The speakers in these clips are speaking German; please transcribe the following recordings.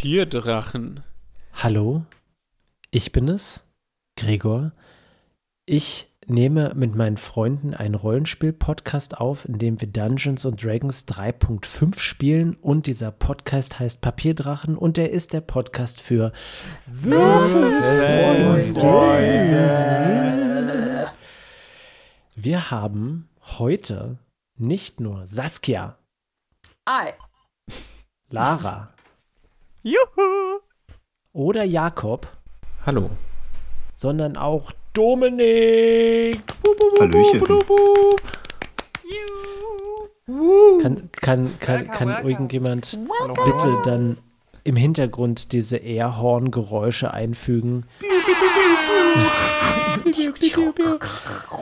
Papierdrachen. Hallo, ich bin es, Gregor. Ich nehme mit meinen Freunden einen Rollenspiel-Podcast auf, in dem wir Dungeons and Dragons 3.5 spielen und dieser Podcast heißt Papierdrachen und der ist der Podcast für Würfelfreunde. Wir haben heute nicht nur Saskia, Ei. Lara Juhu! oder Jakob, Hallo. sondern auch Dominik. Hallöchen. Kann, kann, kann, kann irgendjemand bitte dann im Hintergrund diese Airhorn-Geräusche einfügen?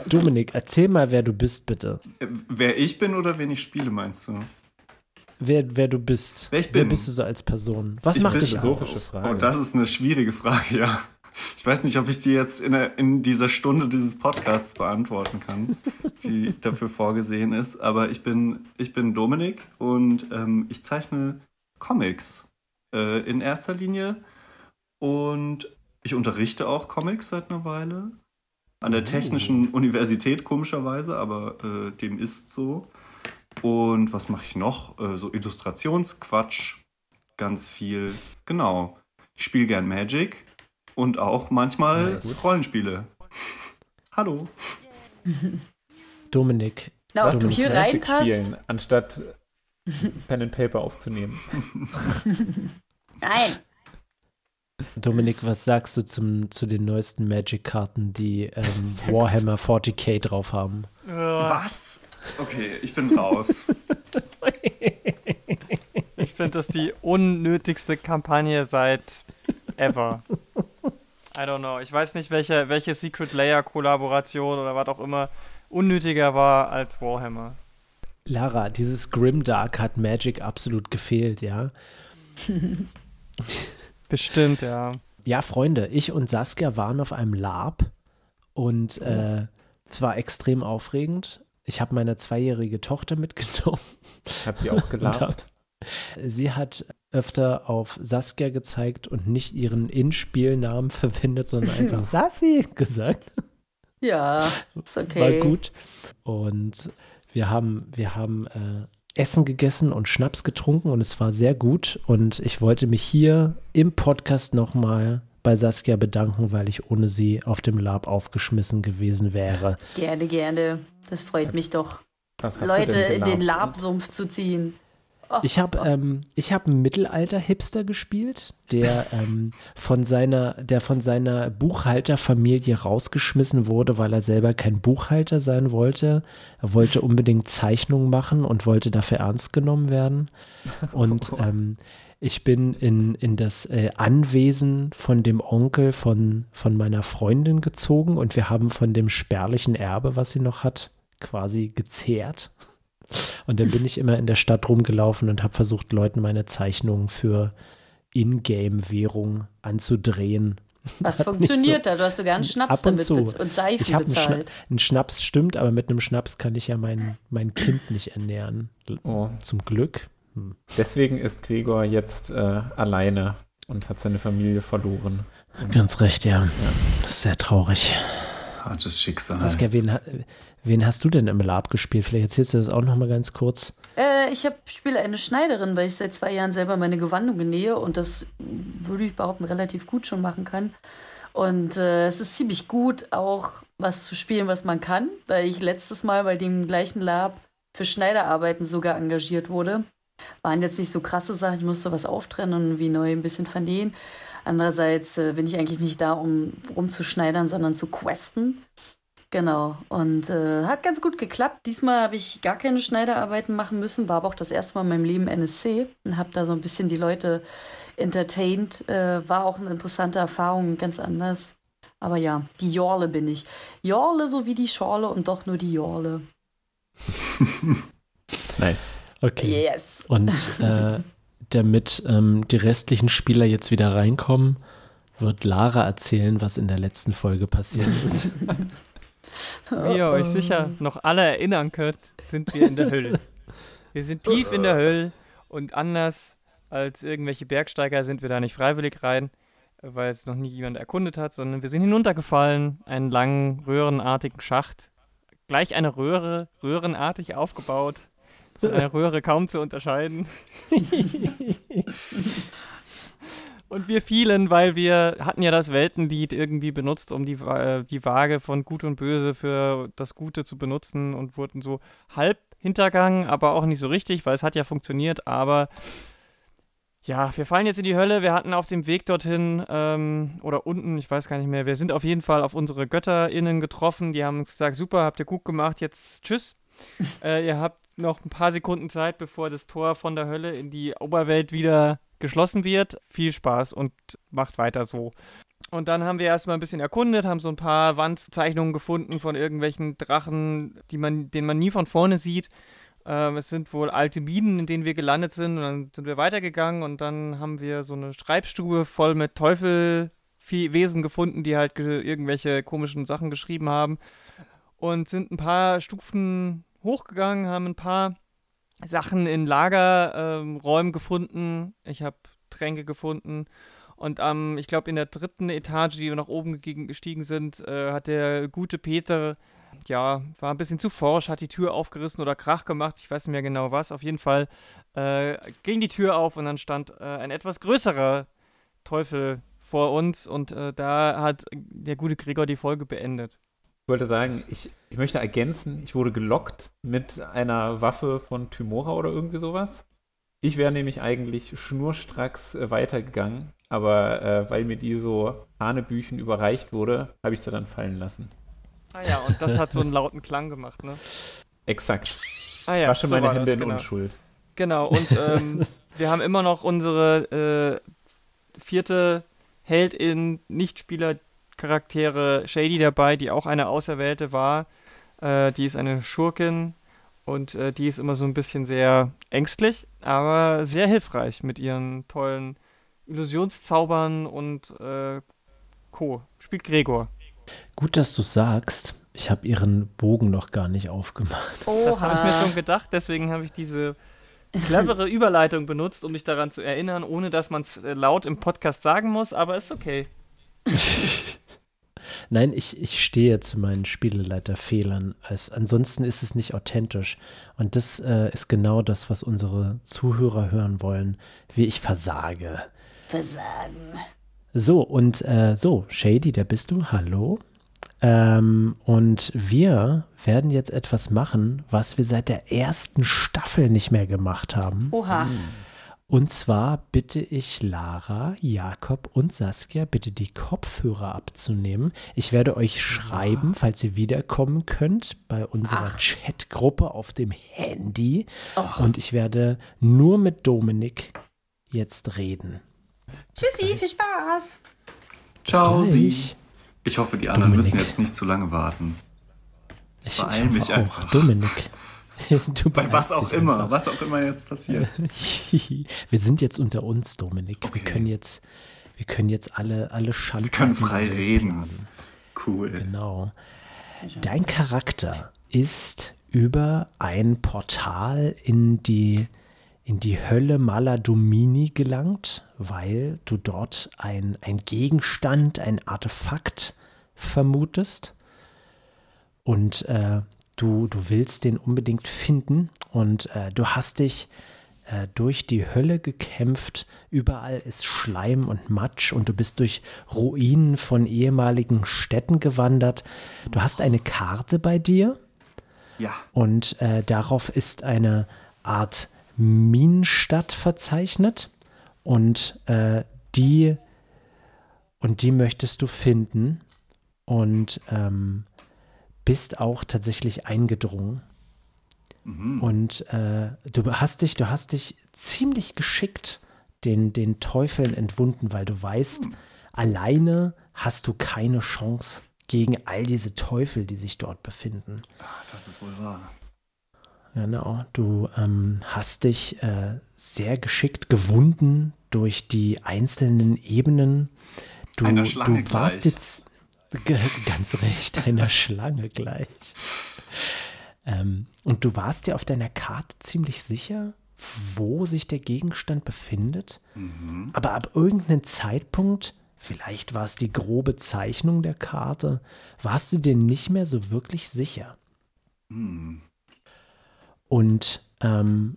Dominik, erzähl mal, wer du bist, bitte. Wer ich bin oder wen ich spiele, meinst du? Wer, wer du bist. Wer ich Wer bist du so als Person? Was Ich macht bin dich philosophische aus? Frage. Oh, das ist eine schwierige Frage, ja. Ich weiß nicht, ob ich die jetzt in, der, in dieser Stunde dieses Podcasts beantworten kann, die dafür vorgesehen ist. Aber ich bin, ich bin Dominik und ähm, ich zeichne Comics äh, in erster Linie. Und ich unterrichte auch Comics seit einer Weile. An der Technischen Universität, komischerweise, aber äh, dem ist so. Und was mache ich noch? Äh, so Illustrationsquatsch, ganz viel. Genau. Ich spiele gern Magic und auch manchmal Nice. Rollenspiele. Hallo. Dominik, Na, ob du Dominik, hier Classic reinpasst? spielen, anstatt Pen and Paper aufzunehmen. Nein. Dominik, was sagst du zum, zu den neuesten Magic-Karten, die ähm, Warhammer 40k drauf haben? Was? Okay, ich bin raus. Ich finde das die unnötigste Kampagne seit ever. I don't know. Ich weiß nicht, welche, welche Secret Layer Kollaboration oder was auch immer unnötiger war als Warhammer. Lara, dieses Grimdark hat Magic absolut gefehlt, ja? Bestimmt, ja. Ja, Freunde, ich und Saskia waren auf einem Lab und äh, es war extrem aufregend. Ich habe meine zweijährige Tochter mitgenommen. Hat sie auch gelabt. Sie hat öfter auf Saskia gezeigt und nicht ihren In-Spielnamen verwendet, sondern einfach Sassi gesagt. Ja, ist okay. War gut. Und wir haben, wir haben äh, Essen gegessen und Schnaps getrunken und es war sehr gut. Und ich wollte mich hier im Podcast nochmal bei Saskia bedanken, weil ich ohne sie auf dem Lab aufgeschmissen gewesen wäre. Gerne, gerne. Das freut mich doch, Leute in den gelabt? Labsumpf zu ziehen. Ich habe ähm, ich hab einen Mittelalter-Hipster gespielt, der, ähm, von seiner, der von seiner Buchhalterfamilie rausgeschmissen wurde, weil er selber kein Buchhalter sein wollte. Er wollte unbedingt Zeichnungen machen und wollte dafür ernst genommen werden. Und ähm, ich bin in, in das äh, Anwesen von dem Onkel von, von meiner Freundin gezogen und wir haben von dem spärlichen Erbe, was sie noch hat, quasi gezehrt. Und dann bin ich immer in der Stadt rumgelaufen und habe versucht, Leuten meine Zeichnungen für Ingame-Währung anzudrehen. Was Hat funktioniert nicht da? Du hast sogar einen Schnaps Ab und damit zu. und Seifen Ich habe einen, Schna bezahlt. einen Schnaps, stimmt, aber mit einem Schnaps kann ich ja mein, mein Kind nicht ernähren. Oh, Zum Glück. deswegen ist Gregor jetzt äh, alleine und hat seine Familie verloren. Ganz recht, ja. Das ist sehr traurig. Hartes Schicksal. Saskia, wen, wen hast du denn im Lab gespielt? Vielleicht erzählst du das auch noch mal ganz kurz. Äh, ich hab, spiele eine Schneiderin, weil ich seit zwei Jahren selber meine Gewandungen nähe und das würde ich behaupten relativ gut schon machen kann. Und äh, es ist ziemlich gut, auch was zu spielen, was man kann, weil ich letztes Mal bei dem gleichen Lab für Schneiderarbeiten sogar engagiert wurde. Waren jetzt nicht so krasse Sachen, ich musste was auftrennen und wie neu ein bisschen vernähen. Andererseits äh, bin ich eigentlich nicht da, um rumzuschneidern, sondern zu questen. Genau. Und äh, hat ganz gut geklappt. Diesmal habe ich gar keine Schneiderarbeiten machen müssen, war aber auch das erste Mal in meinem Leben NSC und habe da so ein bisschen die Leute entertained. Äh, war auch eine interessante Erfahrung, ganz anders. Aber ja, die Jorle bin ich. Jorle so wie die Schorle und doch nur die Jorle. Nice. Okay. Yes. Und äh, damit ähm, die restlichen Spieler jetzt wieder reinkommen, wird Lara erzählen, was in der letzten Folge passiert ist. Wie ihr euch sicher noch alle erinnern könnt, sind wir in der Hölle. Wir sind tief in der Hölle und anders Als irgendwelche Bergsteiger sind wir da nicht freiwillig rein, weil es noch nie jemand erkundet hat, sondern wir sind hinuntergefallen, einen langen, röhrenartigen Schacht. Gleich eine Röhre, röhrenartig aufgebaut, von einer Röhre kaum zu unterscheiden. Und wir fielen, weil wir hatten ja das Weltenlied irgendwie benutzt, um die, äh, die Waage von Gut und Böse für das Gute zu benutzen und wurden so halb hintergangen, aber auch nicht so richtig, weil es hat ja funktioniert, aber ja, wir fallen jetzt in die Hölle. Wir hatten auf dem Weg dorthin ähm, oder unten, ich weiß gar nicht mehr, wir sind auf jeden Fall auf unsere GötterInnen getroffen. Die haben uns gesagt, super, habt ihr gut gemacht, jetzt tschüss. äh, ihr habt noch ein paar Sekunden Zeit, bevor das Tor von der Hölle in die Oberwelt wieder geschlossen wird. Viel Spaß und macht weiter so. Und dann haben wir erstmal ein bisschen erkundet, haben so ein paar Wandzeichnungen gefunden von irgendwelchen Drachen, die man, den man nie von vorne sieht. Ähm, es sind wohl alte Minen, in denen wir gelandet sind. Und dann sind wir weitergegangen und dann haben wir so eine Schreibstube voll mit Teufelwesen gefunden, die halt irgendwelche komischen Sachen geschrieben haben. Und sind ein paar Stufen hochgegangen, haben ein paar Sachen in Lagerräumen ähm, gefunden. Ich habe Tränke gefunden. Und ähm, ich glaube, in der dritten Etage, die wir nach oben gestiegen sind, äh, hat der gute Peter, ja, war ein bisschen zu forsch, hat die Tür aufgerissen oder Krach gemacht. Ich weiß nicht mehr genau was. Auf jeden Fall äh, ging die Tür auf und dann stand äh, ein etwas größerer Teufel vor uns. Und äh, da hat der gute Gregor die Folge beendet. Ich wollte sagen, ich, ich möchte ergänzen, ich wurde gelockt mit einer Waffe von Tymora oder irgendwie sowas. Ich wäre nämlich eigentlich schnurstracks äh, weitergegangen, aber äh, weil mir die so Hanebüchen überreicht wurde, habe ich sie dann fallen lassen. Ah ja, und das hat so einen lauten Klang gemacht, ne? Exakt. Ah ja, ich wasche so meine Hände das, in genau. Unschuld. Genau, und ähm, wir haben immer noch unsere äh, vierte Heldin, Nichtspieler, Charaktere Shady dabei, die auch eine Auserwählte war. Äh, die ist eine Schurkin und äh, die ist immer so ein bisschen sehr ängstlich, aber sehr hilfreich mit ihren tollen Illusionszaubern und äh, Co. Spielt Gregor. Gut, dass du sagst. Ich habe ihren Bogen noch gar nicht aufgemacht. Oha. Das habe ich mir schon gedacht, deswegen habe ich diese clevere Überleitung benutzt, um mich daran zu erinnern, ohne dass man es äh, laut im Podcast sagen muss, aber ist okay. Nein, ich, ich stehe zu meinen Spieleleiterfehlern. Als, ansonsten ist es nicht authentisch. Und das äh, ist genau das, was unsere Zuhörer hören wollen, wie ich versage. Versagen. So, und äh, so, Shady, da bist du. Hallo. Ähm, und wir werden jetzt etwas machen, was wir seit der ersten Staffel nicht mehr gemacht haben. Oha. Mhm. Und zwar bitte ich Lara, Jakob und Saskia, bitte die Kopfhörer abzunehmen. Ich werde euch schreiben, falls ihr wiederkommen könnt, bei unserer Chatgruppe auf dem Handy. Och. Und ich werde nur mit Dominik jetzt reden. Tschüssi, viel Spaß. Ciao, Sie. Ich hoffe, die anderen Dominik. müssen jetzt nicht zu lange warten. Ich beeil mich einfach. Dominik. Bei was auch immer, einfach. was auch immer jetzt passiert. wir sind jetzt unter uns, Dominik. Okay. Wir können jetzt, wir können jetzt alle, alle Schande. Wir können frei reden. Cool. Genau. Dein Charakter ist über ein Portal in die, in die Hölle Maladomini gelangt, weil du dort ein, ein Gegenstand, ein Artefakt vermutest. Und äh, du, du willst den unbedingt finden und äh, du hast dich äh, durch die Hölle gekämpft. Überall ist Schleim und Matsch und du bist durch Ruinen von ehemaligen Städten gewandert. Du hast eine Karte bei dir. Ja. Und äh, darauf ist eine Art Minenstadt verzeichnet. Und äh, die und die möchtest du finden. Und ähm, bist auch tatsächlich eingedrungen. Mhm. Und äh, du hast dich, du hast dich ziemlich geschickt den, den Teufeln entwunden, weil du weißt, mhm. alleine hast du keine Chance gegen all diese Teufel, die sich dort befinden. Ah, das ist wohl wahr. Genau, du ähm, hast dich äh, sehr geschickt gewunden durch die einzelnen Ebenen. Du, Einer Schlange du warst gleich. jetzt Ganz recht, einer Schlange gleich. Ähm, und du warst dir auf deiner Karte ziemlich sicher, wo sich der Gegenstand befindet, Mhm. aber ab irgendeinem Zeitpunkt, vielleicht war es die grobe Zeichnung der Karte, warst du dir nicht mehr so wirklich sicher. Hm. Und ähm,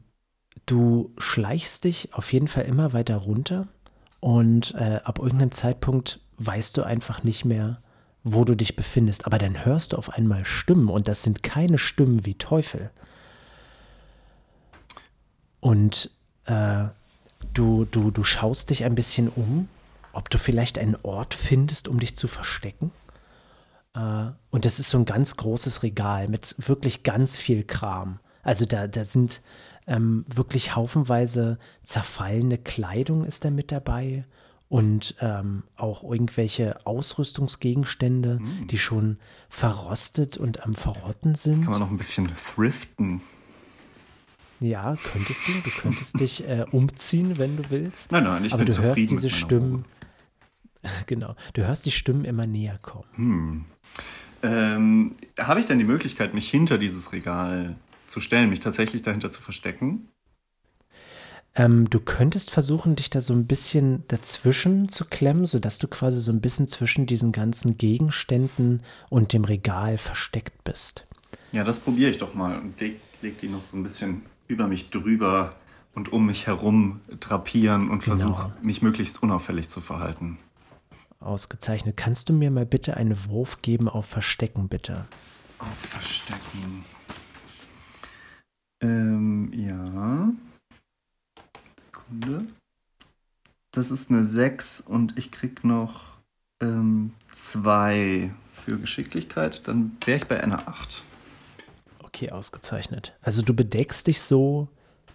du schleichst dich auf jeden Fall immer weiter runter und äh, ab irgendeinem Zeitpunkt weißt du einfach nicht mehr, wo du dich befindest. Aber dann hörst du auf einmal Stimmen und das sind keine Stimmen wie Teufel. Und äh, du, du, du schaust dich ein bisschen um, ob du vielleicht einen Ort findest, um dich zu verstecken. Äh, und das ist so ein ganz großes Regal mit wirklich ganz viel Kram. Also da, da sind ähm, wirklich haufenweise zerfallene Kleidung ist da mit dabei und ähm, auch irgendwelche Ausrüstungsgegenstände, die schon verrostet und am Verrotten sind. Kann man noch ein bisschen thriften? Ja, könntest du. Du könntest dich äh, umziehen, wenn du willst. Nein, nein, ich Aber bin du hörst diese Stimmen. Genau. Du hörst die Stimmen immer näher kommen. Ähm, Habe ich denn die Möglichkeit, mich hinter dieses Regal zu stellen, mich tatsächlich dahinter zu verstecken? Ähm, du könntest versuchen, dich da so ein bisschen dazwischen zu klemmen, sodass du quasi so ein bisschen zwischen diesen ganzen Gegenständen und dem Regal versteckt bist. Ja, das probiere ich doch mal und leg, leg die noch so ein bisschen über mich drüber und um mich herum drapieren und Genau. versuche, mich möglichst unauffällig zu verhalten. Ausgezeichnet. Kannst du mir mal bitte einen Wurf geben auf Verstecken, bitte? Auf Verstecken. Ähm, ja. Sekunde. Das ist eine 6 und ich krieg noch ähm, 2 für Geschicklichkeit. Dann wäre ich bei einer 8. Okay, ausgezeichnet. Also du bedeckst dich so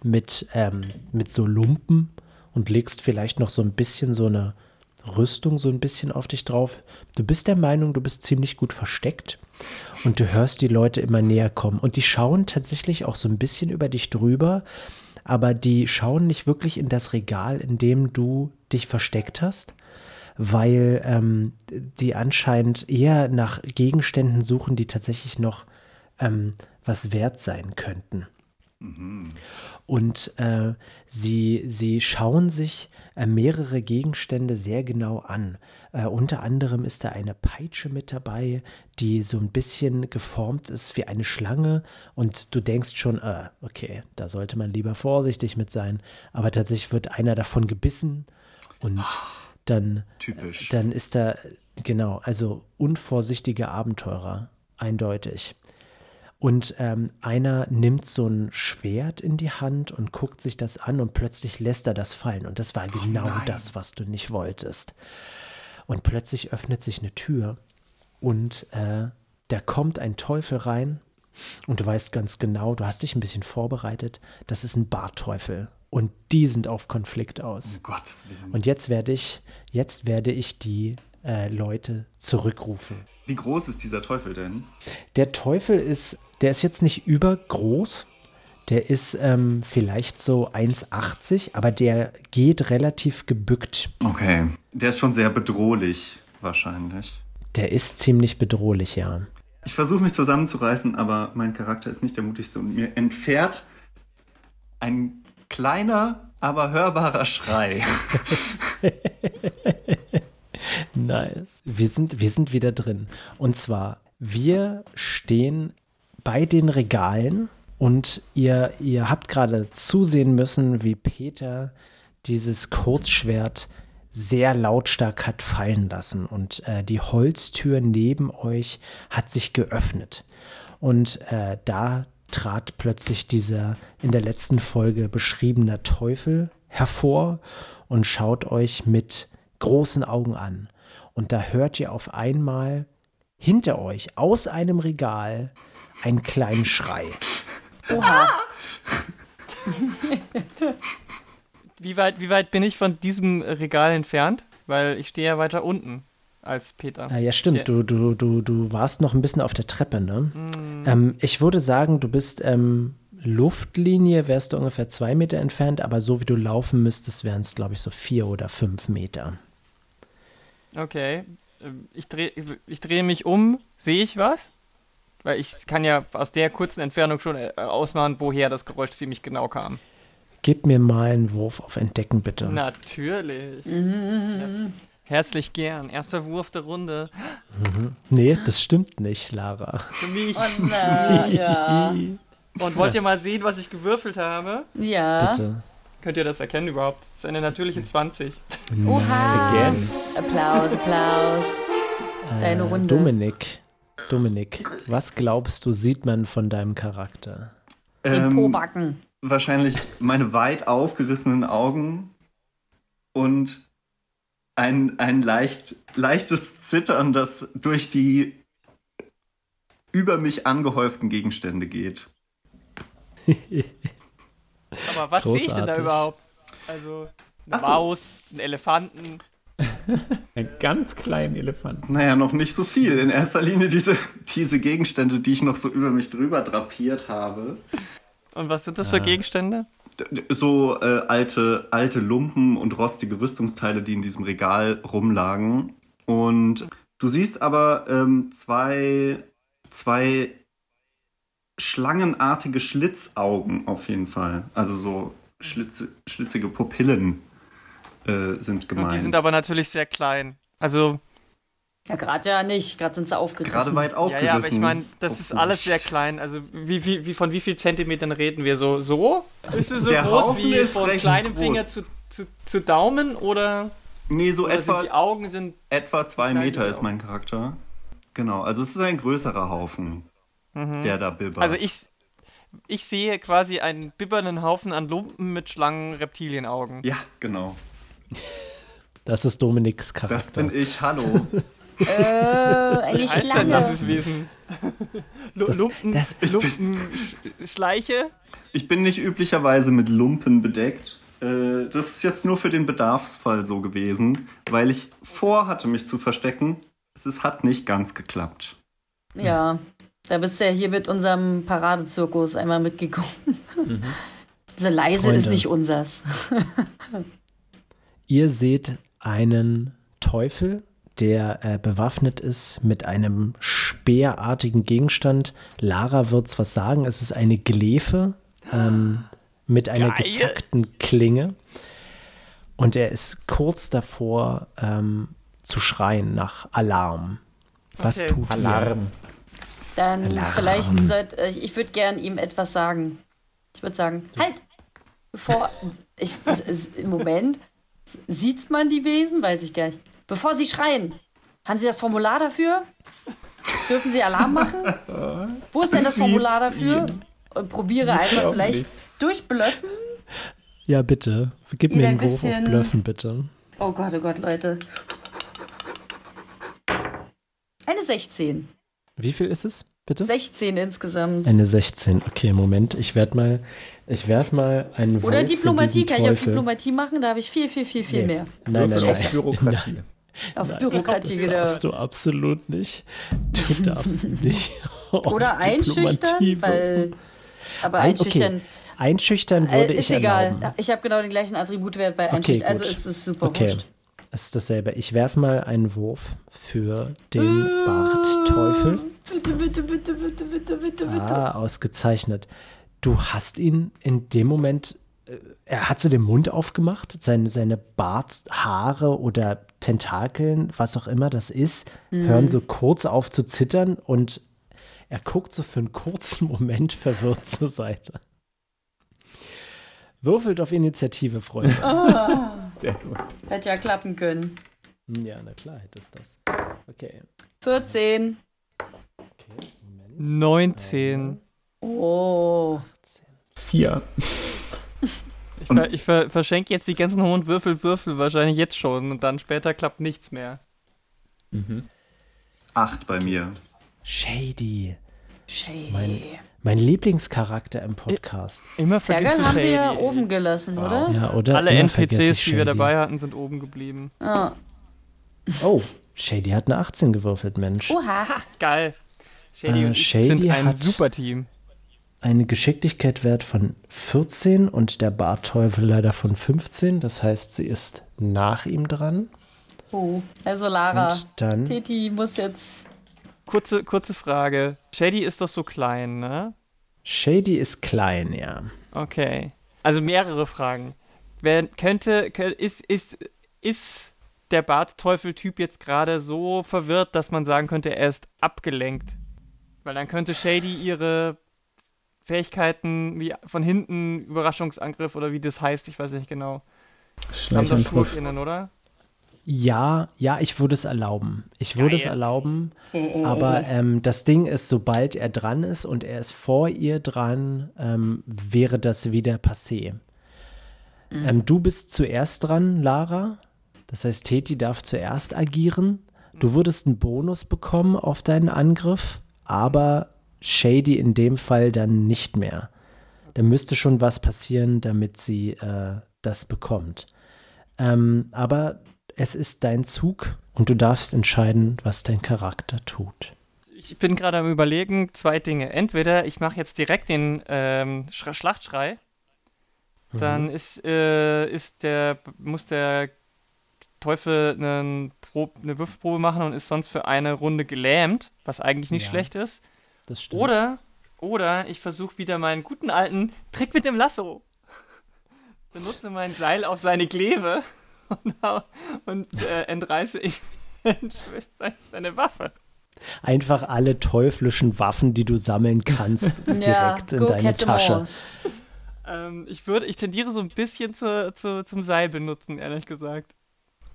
mit, ähm, mit so Lumpen und legst vielleicht noch so ein bisschen so eine Rüstung so ein bisschen auf dich drauf. Du bist der Meinung, du bist ziemlich gut versteckt und du hörst die Leute immer näher kommen. Und die schauen tatsächlich auch so ein bisschen über dich drüber, aber die schauen nicht wirklich in das Regal, in dem du dich versteckt hast, weil ähm, die anscheinend eher nach Gegenständen suchen, die tatsächlich noch ähm, was wert sein könnten. Und äh, sie, sie schauen sich äh, mehrere Gegenstände sehr genau an. Äh, unter anderem ist da eine Peitsche mit dabei, die so ein bisschen geformt ist wie eine Schlange. Und du denkst schon, äh, okay, da sollte man lieber vorsichtig mit sein. Aber tatsächlich wird einer davon gebissen und dann Typisch. dann ist da, genau, also unvorsichtige Abenteurer, eindeutig. Und ähm, einer nimmt so ein Schwert in die Hand und guckt sich das an und plötzlich lässt er das fallen. Und das war genau nein. das, was du nicht wolltest. Und plötzlich öffnet sich eine Tür und äh, da kommt ein Teufel rein und du weißt ganz genau, du hast dich ein bisschen vorbereitet, das ist ein Barteufel. Und die sind auf Konflikt aus. Um Gottes Willen. Und jetzt werde ich, jetzt werde ich die äh, Leute zurückrufen. Wie groß ist dieser Teufel denn? Der Teufel ist, der ist jetzt nicht übergroß. Der ist ähm, vielleicht so 1,80, aber der geht relativ gebückt. Okay. Der ist schon sehr bedrohlich, wahrscheinlich. Der ist ziemlich bedrohlich, ja. Ich versuche mich zusammenzureißen, aber mein Charakter ist nicht der mutigste und mir entfährt ein kleiner, aber hörbarer Schrei. Nice. Wir sind, wir sind wieder drin. Und zwar, wir stehen bei den Regalen und ihr, ihr habt gerade zusehen müssen, wie Peter dieses Kurzschwert sehr lautstark hat fallen lassen. Und äh, die Holztür neben euch hat sich geöffnet. Und äh, da trat plötzlich dieser in der letzten Folge beschriebene Teufel hervor und schaut euch mit großen Augen an. Und da hört ihr auf einmal hinter euch aus einem Regal einen kleinen Schrei. Oha. Wie weit, wie weit bin ich von diesem Regal entfernt? Weil ich stehe ja weiter unten als Peter. Ah, ja, stimmt. Du, du, du, du warst noch ein bisschen auf der Treppe, ne? Ähm, ich würde sagen, du bist ähm, Luftlinie, wärst du ungefähr zwei Meter entfernt, aber so wie du laufen müsstest, wären es, glaube ich, so vier oder fünf Meter. Okay. Ähm, Ich drehe ich dreh mich um. Sehe ich was? Weil ich kann ja aus der kurzen Entfernung schon äh, ausmachen, woher das Geräusch ziemlich genau kam. Gib mir mal einen Wurf auf Entdecken, bitte. Natürlich. Mhm. Herz, herzlich gern. Erster Wurf der Runde. Nee, das stimmt nicht, Lara. Für mich. Und na, ja. Und wollt ihr mal sehen, was ich gewürfelt habe? Ja. Bitte. Könnt ihr das erkennen überhaupt? Das ist eine natürliche 20. Oha. Applaus, Applaus. Deine Äh, Runde. Dominik, Dominik, was glaubst du, sieht man von deinem Charakter? Den Ähm, Pobacken. wahrscheinlich meine weit aufgerissenen Augen und ein, ein leicht, leichtes Zittern, das durch die über mich angehäuften Gegenstände geht. Aber was sehe ich denn da überhaupt? Also, eine so. Maus, einen Elefanten. Einen ganz kleinen Elefanten. Naja, noch nicht so viel. In erster Linie diese, diese Gegenstände, die ich noch so über mich drüber drapiert habe. Und was sind das für Gegenstände? So äh, alte, alte Lumpen und rostige Rüstungsteile, die in diesem Regal rumlagen. Und du siehst aber ähm, zwei, zwei schlangenartige Schlitzaugen auf jeden Fall. Also so schlitze, schlitzige Pupillen äh, sind Und gemeint. die sind aber natürlich sehr klein. Also, Ja, gerade ja nicht. Gerade sind sie aufgerissen. gerade weit ja, aufgerissen. ja, aber ich meine, das ist alles sehr klein. Also, wie, wie, wie, von wie viel Zentimetern reden wir? So, so? Ist es so Der groß Haufen wie ist von kleinem groß. Finger zu, zu, zu Daumen? Oder, Nee, so oder sind etwa, die Augen sind. etwa zwei Meter ist mein Charakter. Genau, also es ist ein größerer Haufen, der da bibbert. Also, ich, ich sehe quasi einen bibbernden Haufen an Lumpen mit Schlangen, Reptilienaugen. Ja, genau. Das ist Dominiks Charakter. Das bin ich, hallo. Äh, eine Schlange. das Wesen? Lu- Das- Lumpen, das- Lumpen Sch- Schleiche? Ich bin nicht üblicherweise mit Lumpen bedeckt. Äh, Das ist jetzt nur für den Bedarfsfall so gewesen, weil ich vorhatte, mich zu verstecken. Es ist, hat nicht ganz geklappt. Ja, da bist du ja hier mit unserem Paradezirkus einmal mitgekommen. So leise Freunde. ist nicht unsers. Ihr seht einen Teufel, der äh, bewaffnet ist mit einem speerartigen Gegenstand. Lara wird's was sagen. Es ist eine Glefe ähm, mit einer Geil. gezackten Klinge. Und er ist kurz davor ähm, zu schreien nach Alarm. Was Okay. tut ihr? Alarm. Dann Alarm. vielleicht sollte äh, ich würde gern ihm etwas sagen. Ich würde sagen, halt! Bevor ich Moment sieht man die Wesen, weiß ich gar nicht. Bevor sie schreien, haben Sie das Formular dafür? Dürfen Sie Alarm machen? Wo ist denn das Formular dafür? Und probiere einfach vielleicht nicht. durch Blöffen. Ja, bitte. Gib mir ein einen Wurf auf bisschen- Blöffen, bitte. Oh Gott, oh Gott, Leute. Eine 16. Wie viel ist es, bitte? 16 insgesamt. Eine 16. Okay, Moment. Ich werde mal, ich werde mal einen Oder Wurf für Diplomatie. Kann ich auch Teufel. Diplomatie machen? Da habe ich viel, viel, viel, viel Nee. mehr. Nein, nein, Würfel auf nein. Bürokratie. Auf Bürokratie, Das genau. darfst du absolut nicht. Du darfst nicht. auf Oder einschüchtern, weil. Aber Ein- einschüchtern okay. Einschüchtern würde äh, ist ich egal. erlauben. Ich habe genau den gleichen Attributwert bei Okay, einschüchtern. also gut. ist es super Okay. wurscht. Es ist dasselbe. Ich werfe mal einen Wurf für den Bartteufel. Bitte, bitte, bitte, bitte, bitte, bitte, bitte. Ah, ausgezeichnet. Du hast ihn in dem Moment, äh, er hat so den Mund aufgemacht, seine, seine Barthaare oder Tentakeln, was auch immer das ist, hören so kurz auf zu zittern und er guckt so für einen kurzen Moment verwirrt zur Seite. Würfelt auf Initiative, Freunde. Sehr gut. Hätte ja klappen können. Hm, ja, na klar, hätte es das. Okay. 14. okay Moment. 19. Oh. Vier. Ich, ver ich ver verschenke jetzt die ganzen hohen Würfel, Würfel wahrscheinlich jetzt schon und dann später klappt nichts mehr. Acht bei mir. Shady. Shady. Mein- Mein Lieblingscharakter im Podcast. Immer vergisst Fergal haben wir ja oben gelassen, oder? Ja, oder? Alle Immer NPCs, die wir dabei hatten, sind oben geblieben. Ah. Oh, Shady hat eine 18 gewürfelt, Mensch. Oha. Geil. Shady Äh, und ich Shady sind ein hat- super Team. Eine Geschicklichkeitswert von 14 und der Barteufel leider von 15. Das heißt, sie ist nach ihm dran. Oh. Also Lara. Und dann. Titi muss jetzt. Kurze, kurze Frage. Shady ist doch so klein, ne? Shady ist klein, ja. Okay. Also mehrere Fragen. Wer könnte, kö- ist, ist, ist der Bartteufel-Typ jetzt gerade so verwirrt, dass man sagen könnte, er ist abgelenkt? Weil dann könnte Shady ihre Fähigkeiten wie von hinten Überraschungsangriff oder wie das heißt, ich weiß nicht genau. Schleichangriff. SchurkInnen, oder? Ja, ja, ich würde es erlauben. Ich würde es Geil. erlauben. Aber ähm, das Ding ist, sobald er dran ist und er ist vor ihr dran, ähm, wäre das wieder passé. Ähm, du bist zuerst dran, Lara. Das heißt, Teti darf zuerst agieren. Du würdest einen Bonus bekommen auf deinen Angriff, aber Shady in dem Fall dann nicht mehr. Da müsste schon was passieren, damit sie äh, das bekommt. Ähm, aber es ist dein Zug und du darfst entscheiden, was dein Charakter tut. Ich bin gerade am überlegen, zwei Dinge. Entweder ich mache jetzt direkt den ähm, Sch Schlachtschrei, dann ist, äh, ist der, muss der Teufel einen eine Würfelprobe machen und ist sonst für eine Runde gelähmt, was eigentlich nicht Ja. schlecht ist. Das stimmt. Oder, oder ich versuche wieder meinen guten alten Trick mit dem Lasso. Benutze mein Seil auf seine Kleve und, und äh, entreiße ich seine Waffe. Einfach alle teuflischen Waffen, die du sammeln kannst, direkt in go deine Tasche. Ähm, ich würde, ich tendiere so ein bisschen zu, zu, zum Seil benutzen, ehrlich gesagt.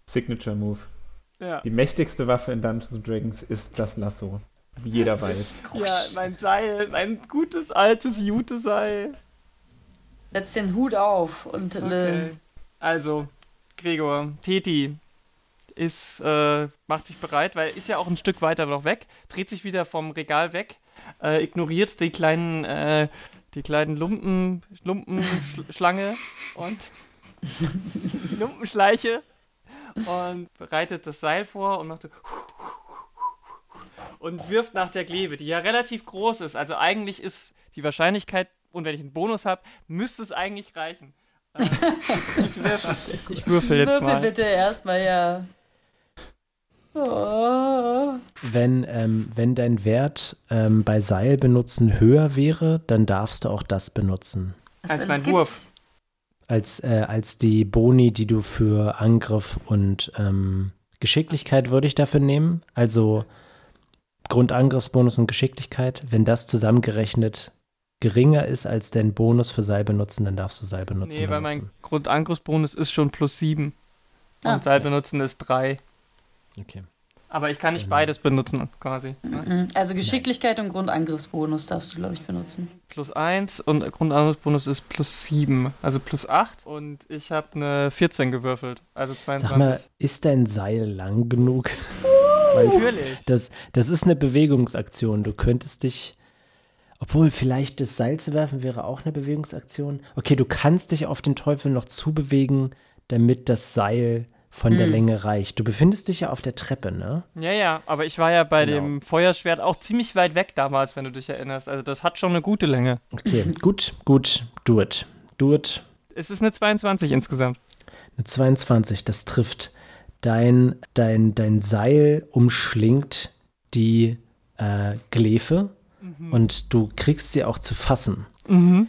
Signature Move. Ja. Die mächtigste Waffe in Dungeons and Dragons ist das Lasso. Wie jeder weiß. Ja, mein Seil, mein gutes altes Jute-Seil. Setz den Hut auf und Okay. äh, Also, Gregor, Teti ist, äh, macht sich bereit, weil ist ja auch ein Stück weiter noch weg, dreht sich wieder vom Regal weg, äh, ignoriert die kleinen, äh, die kleinen Lumpen, Lumpenschlange und die Lumpenschleiche und bereitet das Seil vor und macht so und wirft nach der Klebe, die ja relativ groß ist. Also eigentlich ist die Wahrscheinlichkeit, und wenn ich einen Bonus habe, müsste es eigentlich reichen. Äh, ich, würfel, ich würfel jetzt würfel mal. bitte erstmal, ja. Oh. Wenn, ähm, wenn dein Wert ähm, bei Seil benutzen höher wäre, dann darfst du auch das benutzen. Was Als mein. Wurf. Als, äh, als die Boni, die du für Angriff und ähm, Geschicklichkeit würde ich dafür nehmen. Also Grundangriffsbonus und Geschicklichkeit. Wenn das zusammengerechnet geringer ist als dein Bonus für Seil benutzen, dann darfst du Seil benutzen. Nee, weil mein. Grundangriffsbonus ist schon plus 7. Und Ah. Seil benutzen ist 3. Okay. Aber ich kann nicht Genau. beides benutzen, quasi. ne? Mhm. Also Geschicklichkeit und Grundangriffsbonus darfst du, glaube ich, benutzen. Plus 1 und Grundangriffsbonus ist plus 7. Also plus 8. Und ich habe eine 14 gewürfelt. Also 22. Sag mal, ist dein Seil lang genug? Natürlich. das, das ist eine Bewegungsaktion. Du könntest dich. Obwohl, vielleicht das Seil zu werfen wäre auch eine Bewegungsaktion. Okay, du kannst dich auf den Teufel noch zubewegen, damit das Seil von der Hm. Länge reicht. Du befindest dich ja auf der Treppe, ne? Ja, ja, aber ich war ja bei Genau. dem Feuerschwert auch ziemlich weit weg damals, wenn du dich erinnerst. Also das hat schon eine gute Länge. Okay, gut, gut, do it. Do it. Es ist eine 22 insgesamt. Eine 22, das trifft. Dein, dein, dein Seil umschlingt die äh, Glefe und du kriegst sie auch zu fassen. Mhm.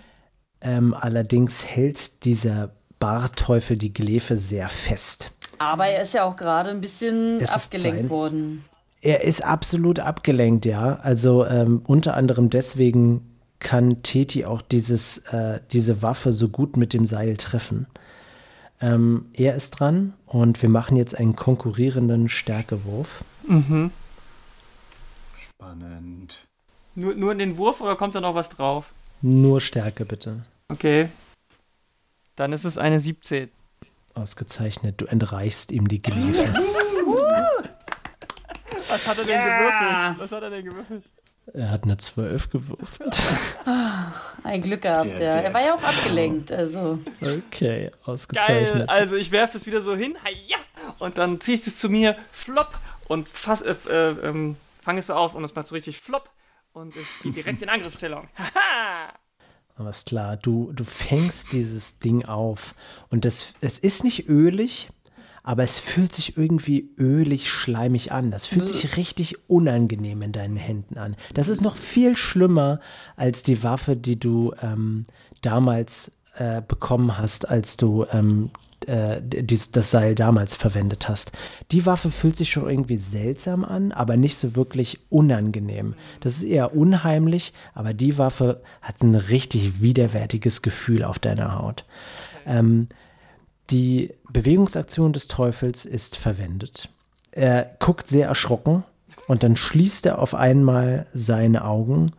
Ähm, allerdings hält dieser Barteufel die Glefe sehr fest. Aber er ist ja auch gerade ein bisschen Es abgelenkt sein- worden. Er ist absolut abgelenkt, ja. Also ähm, unter anderem deswegen kann Teti auch dieses, äh, diese Waffe so gut mit dem Seil treffen. Ähm, er ist dran und wir machen jetzt einen konkurrierenden Stärkewurf. Mhm. Spannend. Nur, nur in den Wurf oder kommt da noch was drauf? Nur Stärke bitte. Okay. Dann ist es eine 17. Ausgezeichnet. Du entreichst ihm die Glefe. Was hat er denn gewürfelt? Was hat er denn gewürfelt? Er hat eine 12 gewürfelt. Ein Glück gehabt, Der ja. Er Depp. war ja auch abgelenkt, also. Okay, Geil. ausgezeichnet. Also ich werfe es wieder so hin. Ja. Und dann ziehe ich es zu mir. Flop. Und fass, äh, äh, ähm, fange es so auf und es macht so richtig flop. Und es geht direkt in Angriffsstellung. Haha. Aber ist klar, du, du fängst dieses Ding auf und das, es ist nicht ölig, aber es fühlt sich irgendwie ölig schleimig an. Das fühlt sich richtig unangenehm in deinen Händen an. Das ist noch viel schlimmer als die Waffe, die du ähm, damals äh, bekommen hast, als du ähm, äh, dies, das Seil damals verwendet hast. Die Waffe fühlt sich schon irgendwie seltsam an, aber nicht so wirklich unangenehm. Das ist eher unheimlich, aber die Waffe hat ein richtig widerwärtiges Gefühl auf deiner Haut. Ähm, die Bewegungsaktion des Teufels ist verwendet. Er guckt sehr erschrocken und dann schließt er auf einmal seine Augen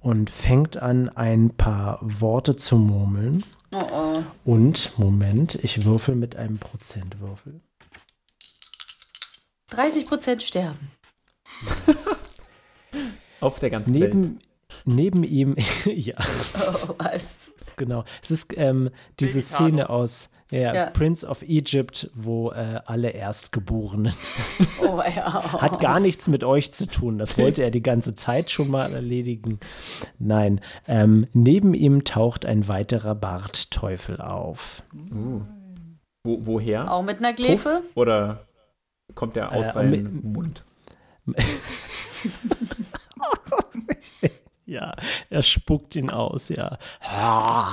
und fängt an, ein paar Worte zu murmeln. Oh oh. Und, Moment, ich würfel mit einem Prozentwürfel. 30% sterben. Auf der ganzen Welt. Neben, neben ihm, ja, Oh, was? genau. Es ist ähm, diese Szene aus ja, Ja. Prince of Egypt, wo äh, alle Erstgeborenen. Oh, ja. Hat gar nichts mit euch zu tun. Das wollte er die ganze Zeit schon mal erledigen. Nein, ähm, neben ihm taucht ein weiterer Bartteufel auf. Uh. Wo, woher? Auch mit einer Glefe? Puff? Oder kommt der aus Äh, seinem mit- Mund? Ja, er spuckt ihn aus, ja.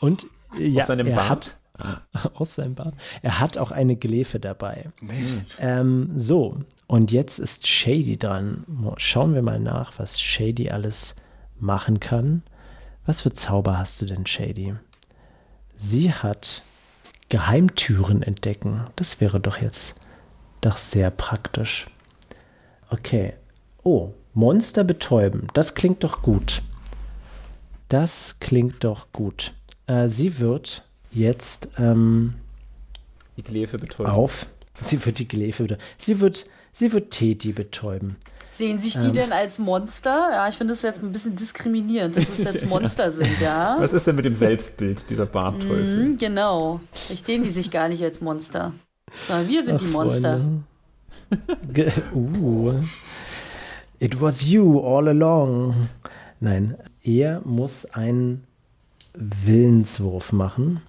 Und äh, ja, aus seinem Bart? Hat, aus seinem Bart. Er hat auch eine Glefe dabei. Mist. Ähm, so, und jetzt ist Shady dran. Schauen wir mal nach, was Shady alles machen kann. Was für Zauber hast du denn, Shady? Sie hat Geheimtüren entdecken. Das wäre doch jetzt doch sehr praktisch. Okay. Oh, Monster betäuben. Das klingt doch gut. Das klingt doch gut. Äh, sie wird jetzt ähm, Die Glefe betäuben. auf. Sie wird die Glefe wieder. Sie wird, sie wird Teti betäuben. Sehen sich die Ähm. denn als Monster? Ja, ich finde das jetzt ein bisschen diskriminierend, dass es jetzt Monster sind, ja? Was ist denn mit dem Selbstbild dieser Bartteufel? Mhm, genau. Verstehen die sich gar nicht als Monster. Sondern wir sind Ach, die Monster. Uh. It was you all along. Nein, er muss einen Willenswurf machen.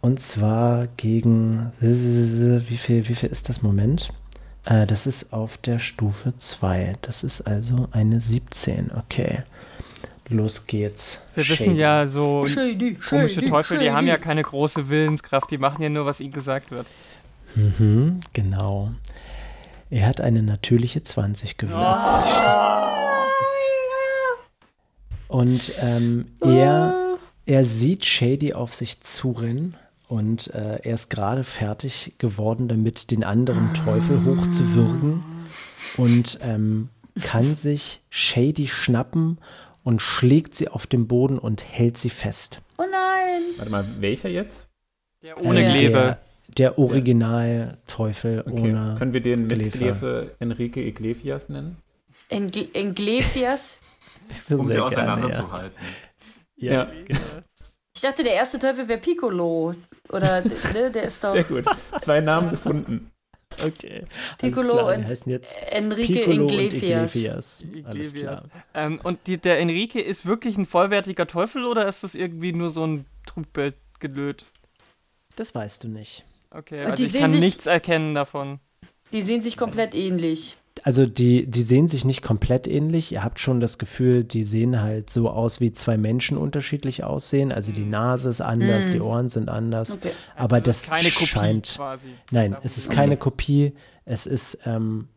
Und zwar gegen. Wie viel, wie viel ist das Moment? Äh, das ist auf der Stufe 2. Das ist also eine 17. Okay. Los geht's. Wir wissen Shady. ja, so Shady, komische shady, Teufel, die haben ja keine große Willenskraft, die machen ja nur, was ihnen gesagt wird. Mhm, genau. Er hat eine natürliche 20 gewürfelt. Und ähm, er, er sieht Shady auf sich zurennen und äh, er ist gerade fertig geworden, damit den anderen Teufel hochzuwürgen und ähm, kann sich Shady schnappen und schlägt sie auf den Boden und hält sie fest. Oh nein. Warte mal, welcher jetzt? Der ohne Ja. Glefe. Der, der Original-Teufel Okay. ohne. Können wir den mit. Glefe Enrique Iglesias nennen? Engle Englefias? Um sie auseinanderzuhalten. Ja, Ja. genau. Ich dachte, der erste Teufel wäre Piccolo. Oder, ne, der ist doch Sehr gut. Zwei Namen gefunden. Okay. Piccolo Alles klar, die und heißen jetzt Enrique Piccolo und Englefias. Iglesias. Alles klar. Ähm, und die, der Enrique ist wirklich ein vollwertiger Teufel oder ist das irgendwie nur so ein Trugbild gelöt? Das weißt du nicht. Okay, also die ich sehen kann sich- nichts erkennen davon. Die sehen sich komplett ähnlich. Also die, die sehen sich nicht komplett ähnlich. Ihr habt schon das Gefühl, die sehen halt so aus, wie zwei Menschen unterschiedlich aussehen. Also die Nase ist anders, Mhm. die Ohren sind anders. Okay. Aber Also es das ist keine Kopie scheint. quasi. Nein, es ist keine Kopie. Es ist ähm,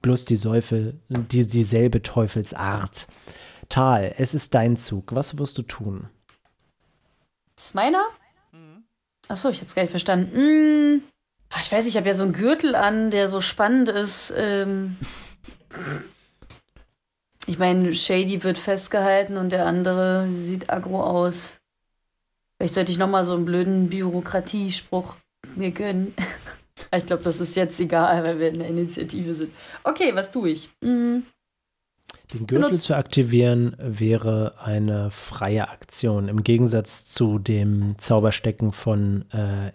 bloß die Säufe, die, dieselbe Teufelsart. Tal, es ist dein Zug. Was wirst du tun? Das ist meiner? Mhm. Achso, ich hab's gar nicht verstanden. Hm. Ah, Ich weiß, ich habe ja so einen Gürtel an, der so spannend ist. Ähm ich meine, Shady wird festgehalten und der andere sieht aggro aus. Vielleicht sollte ich nochmal so einen blöden Bürokratiespruch mir gönnen. ich glaube, das ist jetzt egal, weil wir in der Initiative sind. Okay, was tue ich? Hm. Den Gürtel Benutzt- zu aktivieren wäre eine freie Aktion. Im Gegensatz zu dem Zauberstecken von äh,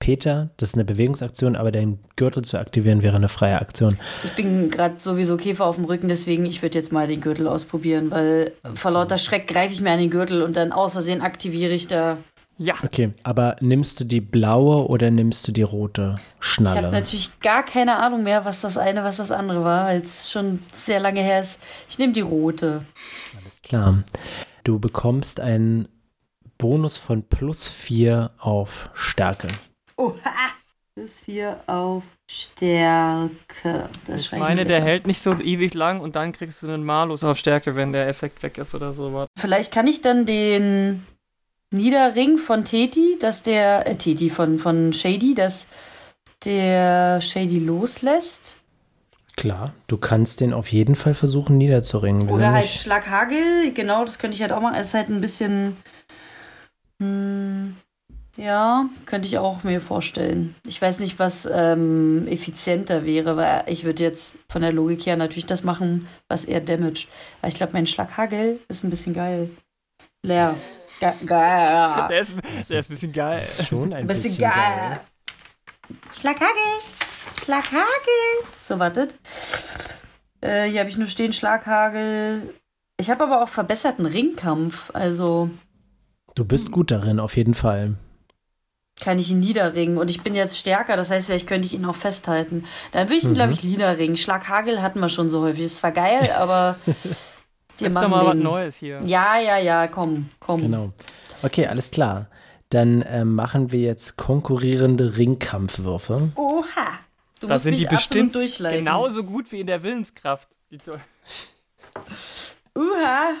Peter, das ist eine Bewegungsaktion, aber den Gürtel zu aktivieren wäre eine freie Aktion. Ich bin gerade sowieso Käfer auf dem Rücken, deswegen ich würde jetzt mal den Gürtel ausprobieren, weil Alles vor lauter Schreck greife ich mir an den Gürtel und dann aus Versehen aktiviere ich da. Ja, Okay, aber nimmst du die blaue oder nimmst du die rote Ich habe Schnalle? natürlich gar keine Ahnung mehr, was das eine, was das andere war, weil es schon sehr lange her ist. Ich nehme die rote. Alles klar. Du bekommst einen Bonus von plus 4 auf Stärke. Oha! Plus 4 auf Stärke. Das Ich meine, der gleich hält nicht so ewig lang und dann kriegst du einen Malus auf Stärke, wenn der Effekt weg ist oder so. auf. Vielleicht kann ich dann den Niederring von Teti, dass der, äh, Teti von, von Shady, dass der Shady loslässt. Klar, du kannst den auf jeden Fall versuchen niederzuringen. Oder er halt Schlaghagel, genau, das könnte ich halt auch machen. Es ist halt ein bisschen. Hm, ja, könnte ich auch mir vorstellen. Ich weiß nicht, was ähm, effizienter wäre, weil ich würde jetzt von der Logik her natürlich das machen, was er damaged. Aber ich glaube, mein Schlaghagel ist ein bisschen geil. Leer. Ge geil. Der ist, der ist ein bisschen geil. schon ein Ein bisschen, bisschen geil. geil. Schlaghagel. Schlaghagel. So, wartet. Äh, hier habe ich nur stehen Schlaghagel. Ich habe aber auch verbesserten Ringkampf. Also Du bist gut darin, auf jeden Fall. Kann ich ihn niederringen. Und ich bin jetzt stärker. Das heißt, vielleicht könnte ich ihn auch festhalten. Dann würde ich ihn, Mhm. glaube ich, niederringen. Schlaghagel hatten wir schon so häufig. Ist zwar geil, aber wir machen doch mal was den. Neues hier. Ja, ja, ja, komm, komm. Genau. Okay, alles klar. Dann ähm, machen wir jetzt konkurrierende Ringkampfwürfe. Oha. Du Da musst sind mich die bestimmt durchleiten. genauso gut wie in der Willenskraft. Uha.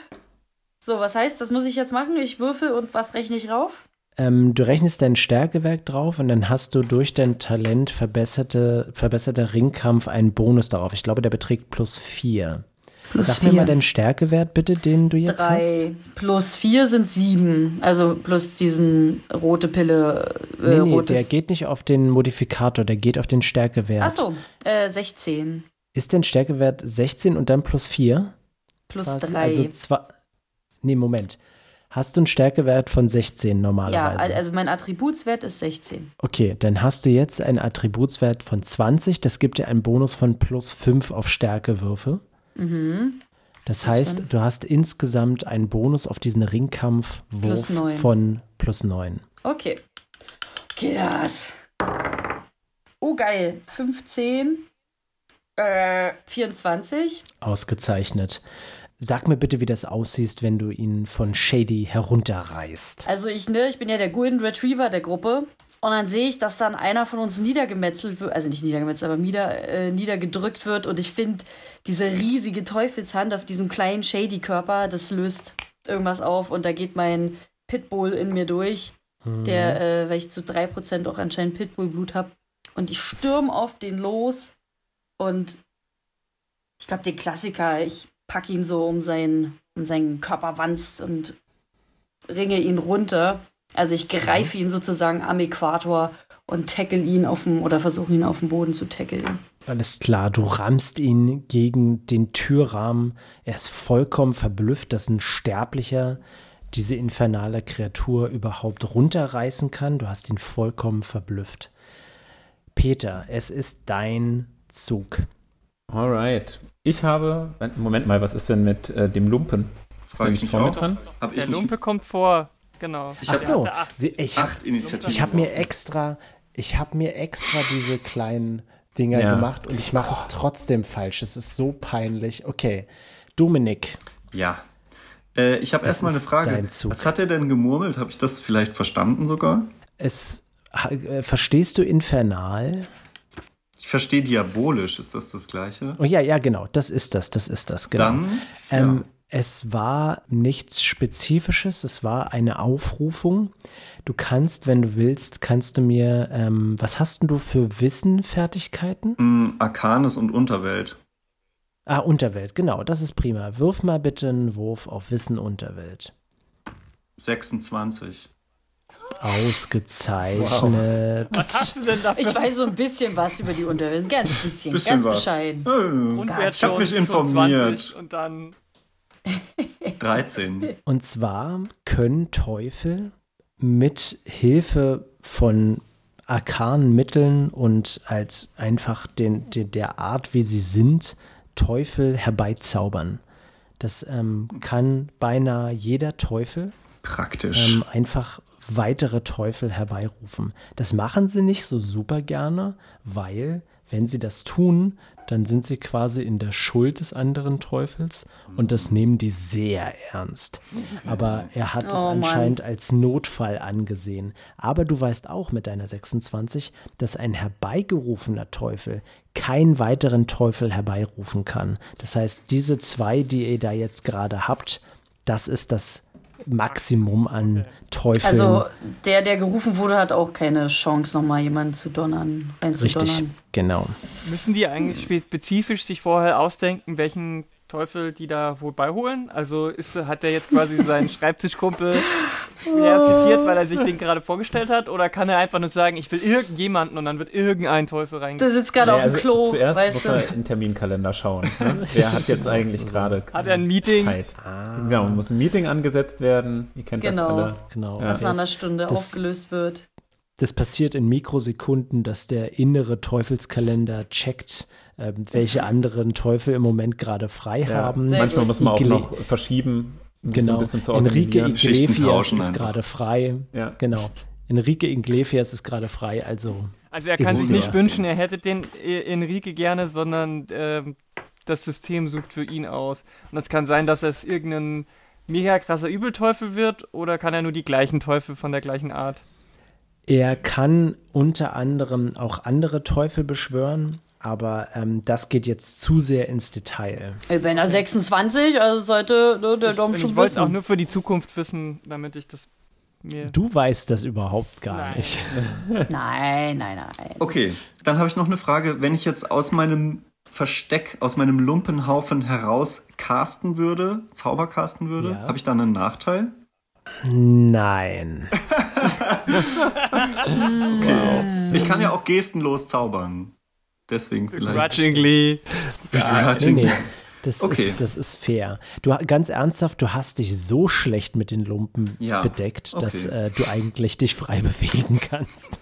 So, was heißt, das muss ich jetzt machen? Ich würfel und was rechne ich rauf? Ähm, du rechnest dein Stärkewerk drauf und dann hast du durch dein Talent verbesserte, verbesserter Ringkampf einen Bonus darauf. Ich glaube, der beträgt plus 4. Plus Sag mir mal deinen Stärkewert bitte, den du jetzt hast. Drei plus vier sind sieben. Also plus diesen rote Pille. Äh, Nee, nee, der geht nicht auf den Modifikator, der geht auf den Stärkewert. Achso, äh, 16 Ist dein Stärkewert 16 und dann plus 4? plus quasi? drei. Also zwei. Nee, Moment. Hast du einen Stärkewert von 16 ja, normalerweise? al- also mein Attributswert ist 16. Okay, dann hast du jetzt einen Attributswert von 20. Das gibt dir einen Bonus von plus 5 auf Stärkewürfe. Mhm. Das Plus heißt, du hast insgesamt einen Bonus auf diesen Ringkampfwurf Plus von plus 9. Okay. Geht das. Oh, geil. 15. Äh, 24. Ausgezeichnet. Sag mir bitte, wie das aussieht, wenn du ihn von Shady herunterreißt. Also ich, ne, ich bin ja der Golden Retriever der Gruppe. Und dann sehe ich, dass dann einer von uns niedergemetzelt wird, also nicht niedergemetzelt, aber nieder, äh, niedergedrückt wird. Und ich finde, diese riesige Teufelshand auf diesem kleinen Shady-Körper, das löst irgendwas auf. Und da geht mein Pitbull in mir durch, der, äh, weil ich zu 3% auch anscheinend Pitbull-Blut habe. Und ich stürme auf den los. Und ich glaube, den Klassiker, ich packe ihn so um seinen, um seinen Körper wanzt und ringe ihn runter. Also ich greife ihn sozusagen am Äquator und tackle ihn auf dem, oder versuche ihn auf dem Boden zu tackeln. Alles klar, du rammst ihn gegen den Türrahmen. Er ist vollkommen verblüfft, dass ein Sterblicher diese infernale Kreatur überhaupt runterreißen kann. Du hast ihn vollkommen verblüfft. Peter, es ist dein Zug. Alright. Ich habe. Moment mal, was ist denn mit äh, dem Lumpen? Frage der ich mich vorne auch. dran? Der Lumpe kommt vor. Genau. Ich Ach so, acht. ich habe acht Initiativen. ich hab mir extra, ich habe mir extra diese kleinen Dinger Ja. gemacht und ich mache es trotzdem falsch. Es ist so peinlich. Okay, Dominik, Ja. Äh, ich habe erstmal eine Frage. dein Zug. Was hat er denn gemurmelt? Habe ich das vielleicht verstanden sogar? es äh, verstehst du Infernal? Ich verstehe diabolisch. Ist das das Gleiche? Oh ja, ja, genau, das ist das, das ist das, genau. Dann, ähm, Es war nichts Spezifisches, es war eine Aufrufung. Du kannst, wenn du willst, kannst du mir, ähm, was hast denn du für Wissenfertigkeiten? mh, Arcanes und Unterwelt. Ah, Unterwelt, genau, das ist prima. Wirf mal bitte einen Wurf auf Wissen Unterwelt. 26. Ausgezeichnet. Was hast du denn dafür? Ich weiß so ein bisschen was über die Unterwelt. Ganz bisschen, Bisschen ganz was. bescheiden. Äh, Unwert ich habe mich informiert. 25 Und dann 13. Und zwar können Teufel mit Hilfe von arkanen Mitteln und als einfach den, den, der Art, wie sie sind, Teufel herbeizaubern. Das ähm, kann beinahe jeder Teufel Praktisch. ähm, einfach weitere Teufel herbeirufen. Das machen sie nicht so super gerne, weil wenn sie das tun, dann sind sie quasi in der Schuld des anderen Teufels und das nehmen die sehr ernst. Aber er hat es Oh, Mann. anscheinend als Notfall angesehen. Aber du weißt auch mit deiner 26, dass ein herbeigerufener Teufel keinen weiteren Teufel herbeirufen kann. Das heißt, diese zwei, die ihr da jetzt gerade habt, das ist das Maximum an Teufeln. Also der, der gerufen wurde, hat auch keine Chance, nochmal jemanden zu donnern, Richtig, reinzudonnern. genau. Müssen die eigentlich spezifisch sich vorher ausdenken, welchen Teufel die da wohl beiholen? Also ist, hat der jetzt quasi seinen Schreibtischkumpel her zitiert, weil er sich den gerade vorgestellt hat? Oder kann er einfach nur sagen, ich will irgendjemanden und dann wird irgendein Teufel Der reingegangen? sitzt gerade Nee, auf dem also Klo, Zuerst weißt muss du. er in den Terminkalender schauen. Ne? Wer hat jetzt eigentlich gerade Hat er ein Meeting? Zeit? Genau, muss ein Meeting angesetzt werden. Ihr kennt Genau. das alle. genau. Ja. Was nach einer Stunde das- aufgelöst wird. das passiert in Mikrosekunden, dass der innere Teufelskalender checkt, ähm, welche anderen Teufel im Moment gerade frei Ja. haben. Sehr Manchmal gut. muss man auch noch verschieben, um so Genau. ein bisschen zu Enrique Iglesias tauschen ist gerade frei. Ja. Genau. Enrique Iglesias ist gerade frei, also Also er kann sich nicht wünschen, er hätte den äh, Enrique gerne, sondern ähm, das System sucht für ihn aus. Und es kann sein, dass es irgendein mega krasser Übelteufel wird oder kann er nur die gleichen Teufel von der gleichen Art? er kann unter anderem auch andere Teufel beschwören, aber ähm, das geht jetzt zu sehr ins Detail. Ey, Wenn er 26, also sollte ne, der Dom schon ich wollte es auch wissen. nur für die Zukunft wissen, damit ich das mir... Du weißt das überhaupt gar Nein. nicht. Nein, nein, nein. Okay, dann habe ich noch eine Frage. Wenn ich jetzt aus meinem Versteck, aus meinem Lumpenhaufen heraus casten würde, Zauber casten würde, Ja. habe ich dann einen Nachteil? Nein. Ich kann ja auch gestenlos zaubern. Deswegen vielleicht. Grudgingly. Nee, nee. Das, Okay. ist, das ist fair. Du, ganz ernsthaft, du hast dich so schlecht mit den Lumpen Ja, bedeckt, dass okay. äh, du eigentlich dich frei bewegen kannst.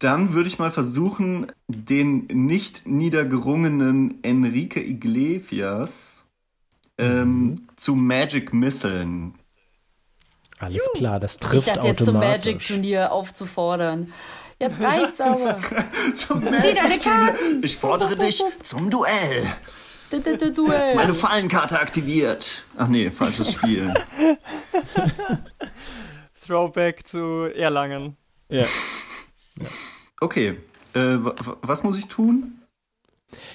Dann würde ich mal versuchen, den nicht niedergerungenen Enrique Iglesias ähm, Mhm. zu Magic Misseln. Alles klar, das Ich trifft dachte jetzt zum automatisch. Magic-Turnier aufzufordern. Jetzt reicht's aber. Zum Zieh deine Karten! Ich fordere dich zum Duell. D- d- d- Duell. Meine Fallenkarte aktiviert. Ach nee, falsches Spiel. Throwback zu Erlangen. Ja. Okay, äh, wa- wa- was muss ich tun?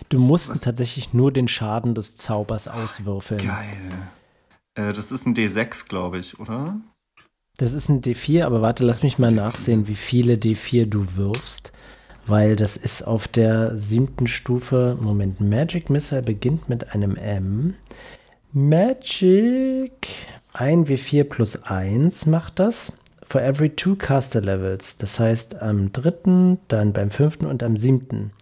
Du musst tatsächlich nur den Schaden des Zaubers auswürfeln. Geil. Äh, das ist ein D6, glaube ich, oder? Das ist ein D4, aber warte, lass mich mal nachsehen, wie viele D4 du wirfst. Weil das ist auf der siebten Stufe. Moment, Magic Missile beginnt mit einem M. Magic. Ein W4 plus 1 macht das. For every two caster levels. Das heißt, am dritten, dann beim fünften und am siebten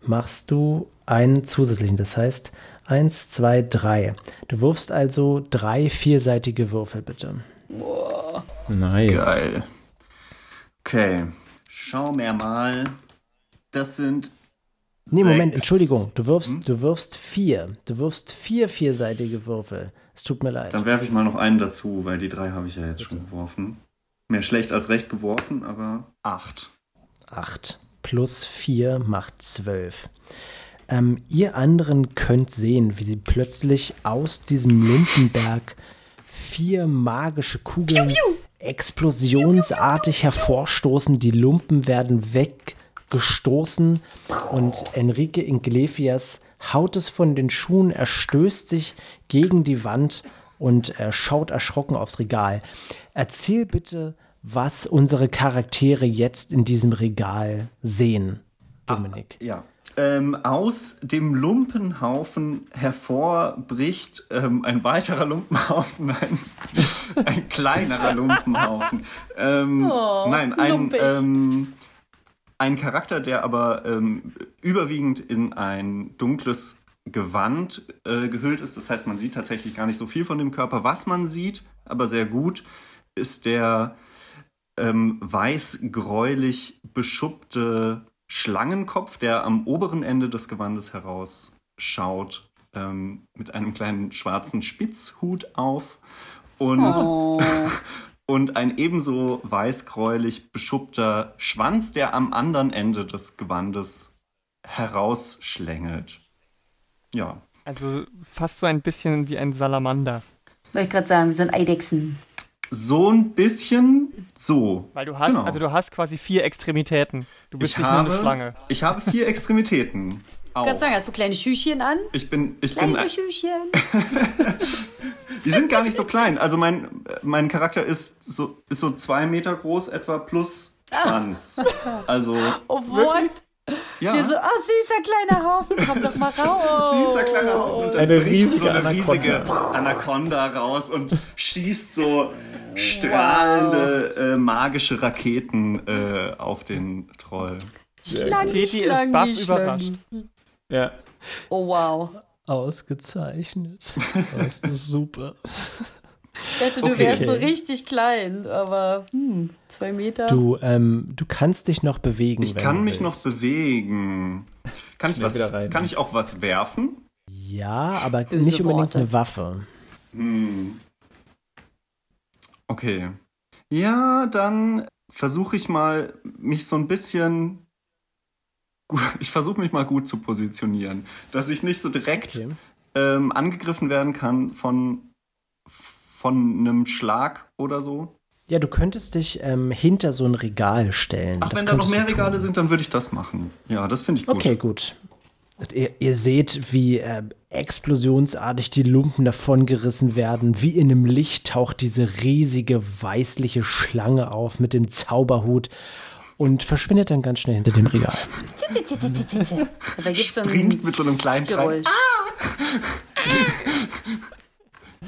machst du einen zusätzlichen. Das heißt, eins, zwei, drei. Du wirfst also drei vierseitige Würfel, bitte. Nice. Geil. Okay, schau mir mal. Das sind. Nee, Moment, sechs. Entschuldigung. Du wirfst, du wirfst vier. Du wirfst vier vierseitige Würfel. Es tut mir leid. Dann werfe ich mal noch einen dazu, weil die drei habe ich ja jetzt schon geworfen. Mehr schlecht als recht geworfen, aber acht. Acht plus vier macht zwölf. Ähm, ihr anderen könnt sehen, wie sie plötzlich aus diesem Lumpenberg vier magische Kugeln explosionsartig hervorstoßen. Die Lumpen werden weggestoßen und Enrique Iglesias haut es von den Schuhen, er stößt sich gegen die Wand und er schaut erschrocken aufs Regal. Erzähl bitte, was unsere Charaktere jetzt in diesem Regal sehen, Dominik. Ja. Ähm, aus dem Lumpenhaufen hervorbricht ähm, ein weiterer Lumpenhaufen, ein, ein kleinerer Lumpenhaufen. Ähm, Oh, nein, ein, ähm, ein Charakter, der aber ähm, überwiegend in ein dunkles Gewand äh, gehüllt ist. Das heißt, man sieht tatsächlich gar nicht so viel von dem Körper. Was man sieht, aber sehr gut, ist der ähm, weiß-gräulich beschuppte Schlangenkopf, der am oberen Ende des Gewandes herausschaut, ähm, mit einem kleinen schwarzen Spitzhut auf. Und Oh. und ein ebenso weißgräulich beschuppter Schwanz, der am anderen Ende des Gewandes herausschlängelt. Ja. Also fast so ein bisschen wie ein Salamander. Wollte ich gerade sagen, wir sind Eidechsen. So ein bisschen so. Weil du hast, Genau. also du hast quasi vier Extremitäten. Du bist Ich nicht habe, nur eine Schlange. ich habe vier Extremitäten. Ich kann Auch. sagen, hast du kleine Schüchchen an? Ich bin, ich bin, Kleine Schüchchen. die sind gar nicht so klein. Also mein, mein Charakter ist so, ist so zwei Meter groß etwa plus Schwanz. Also, Oh, what? Ja. Wir so, oh, süßer kleiner Haufen, komm doch mal raus. Süßer kleiner Haufen. Und dann Eine bricht riesige so eine Anaconda. riesige Anaconda raus und schießt so strahlende äh, magische Raketen äh, auf den Troll. Schlangen, Teti ist Schlangen, baff Schlangen. überrascht. Ja. Oh, wow. Ausgezeichnet. Das ist super. Ich dachte, du Okay. wärst so richtig klein, aber hm, zwei Meter. Du, ähm, du kannst dich noch bewegen. Ich wenn kann du mich noch willst. bewegen. Kann ich, was, kann ich auch was werfen? Ja, aber Böse nicht unbedingt Worte. eine Waffe. Hm. Okay. Ja, dann versuche ich mal, mich so ein bisschen. Ich versuche mich mal gut zu positionieren, dass ich nicht so direkt Okay. ähm, angegriffen werden kann von, von einem Schlag oder so. Ja, du könntest dich ähm, hinter so ein Regal stellen. Ach, Das wenn da noch mehr Regale sind, dann würde ich das machen. Ja, das finde ich gut. Okay, gut. Ihr, ihr seht, wie äh, explosionsartig die Lumpen davongerissen werden. Wie in einem Licht taucht diese riesige weißliche Schlange auf mit dem Zauberhut und verschwindet dann ganz schnell hinter dem Regal. da Springt mit so einem kleinen Schrei Geräusch.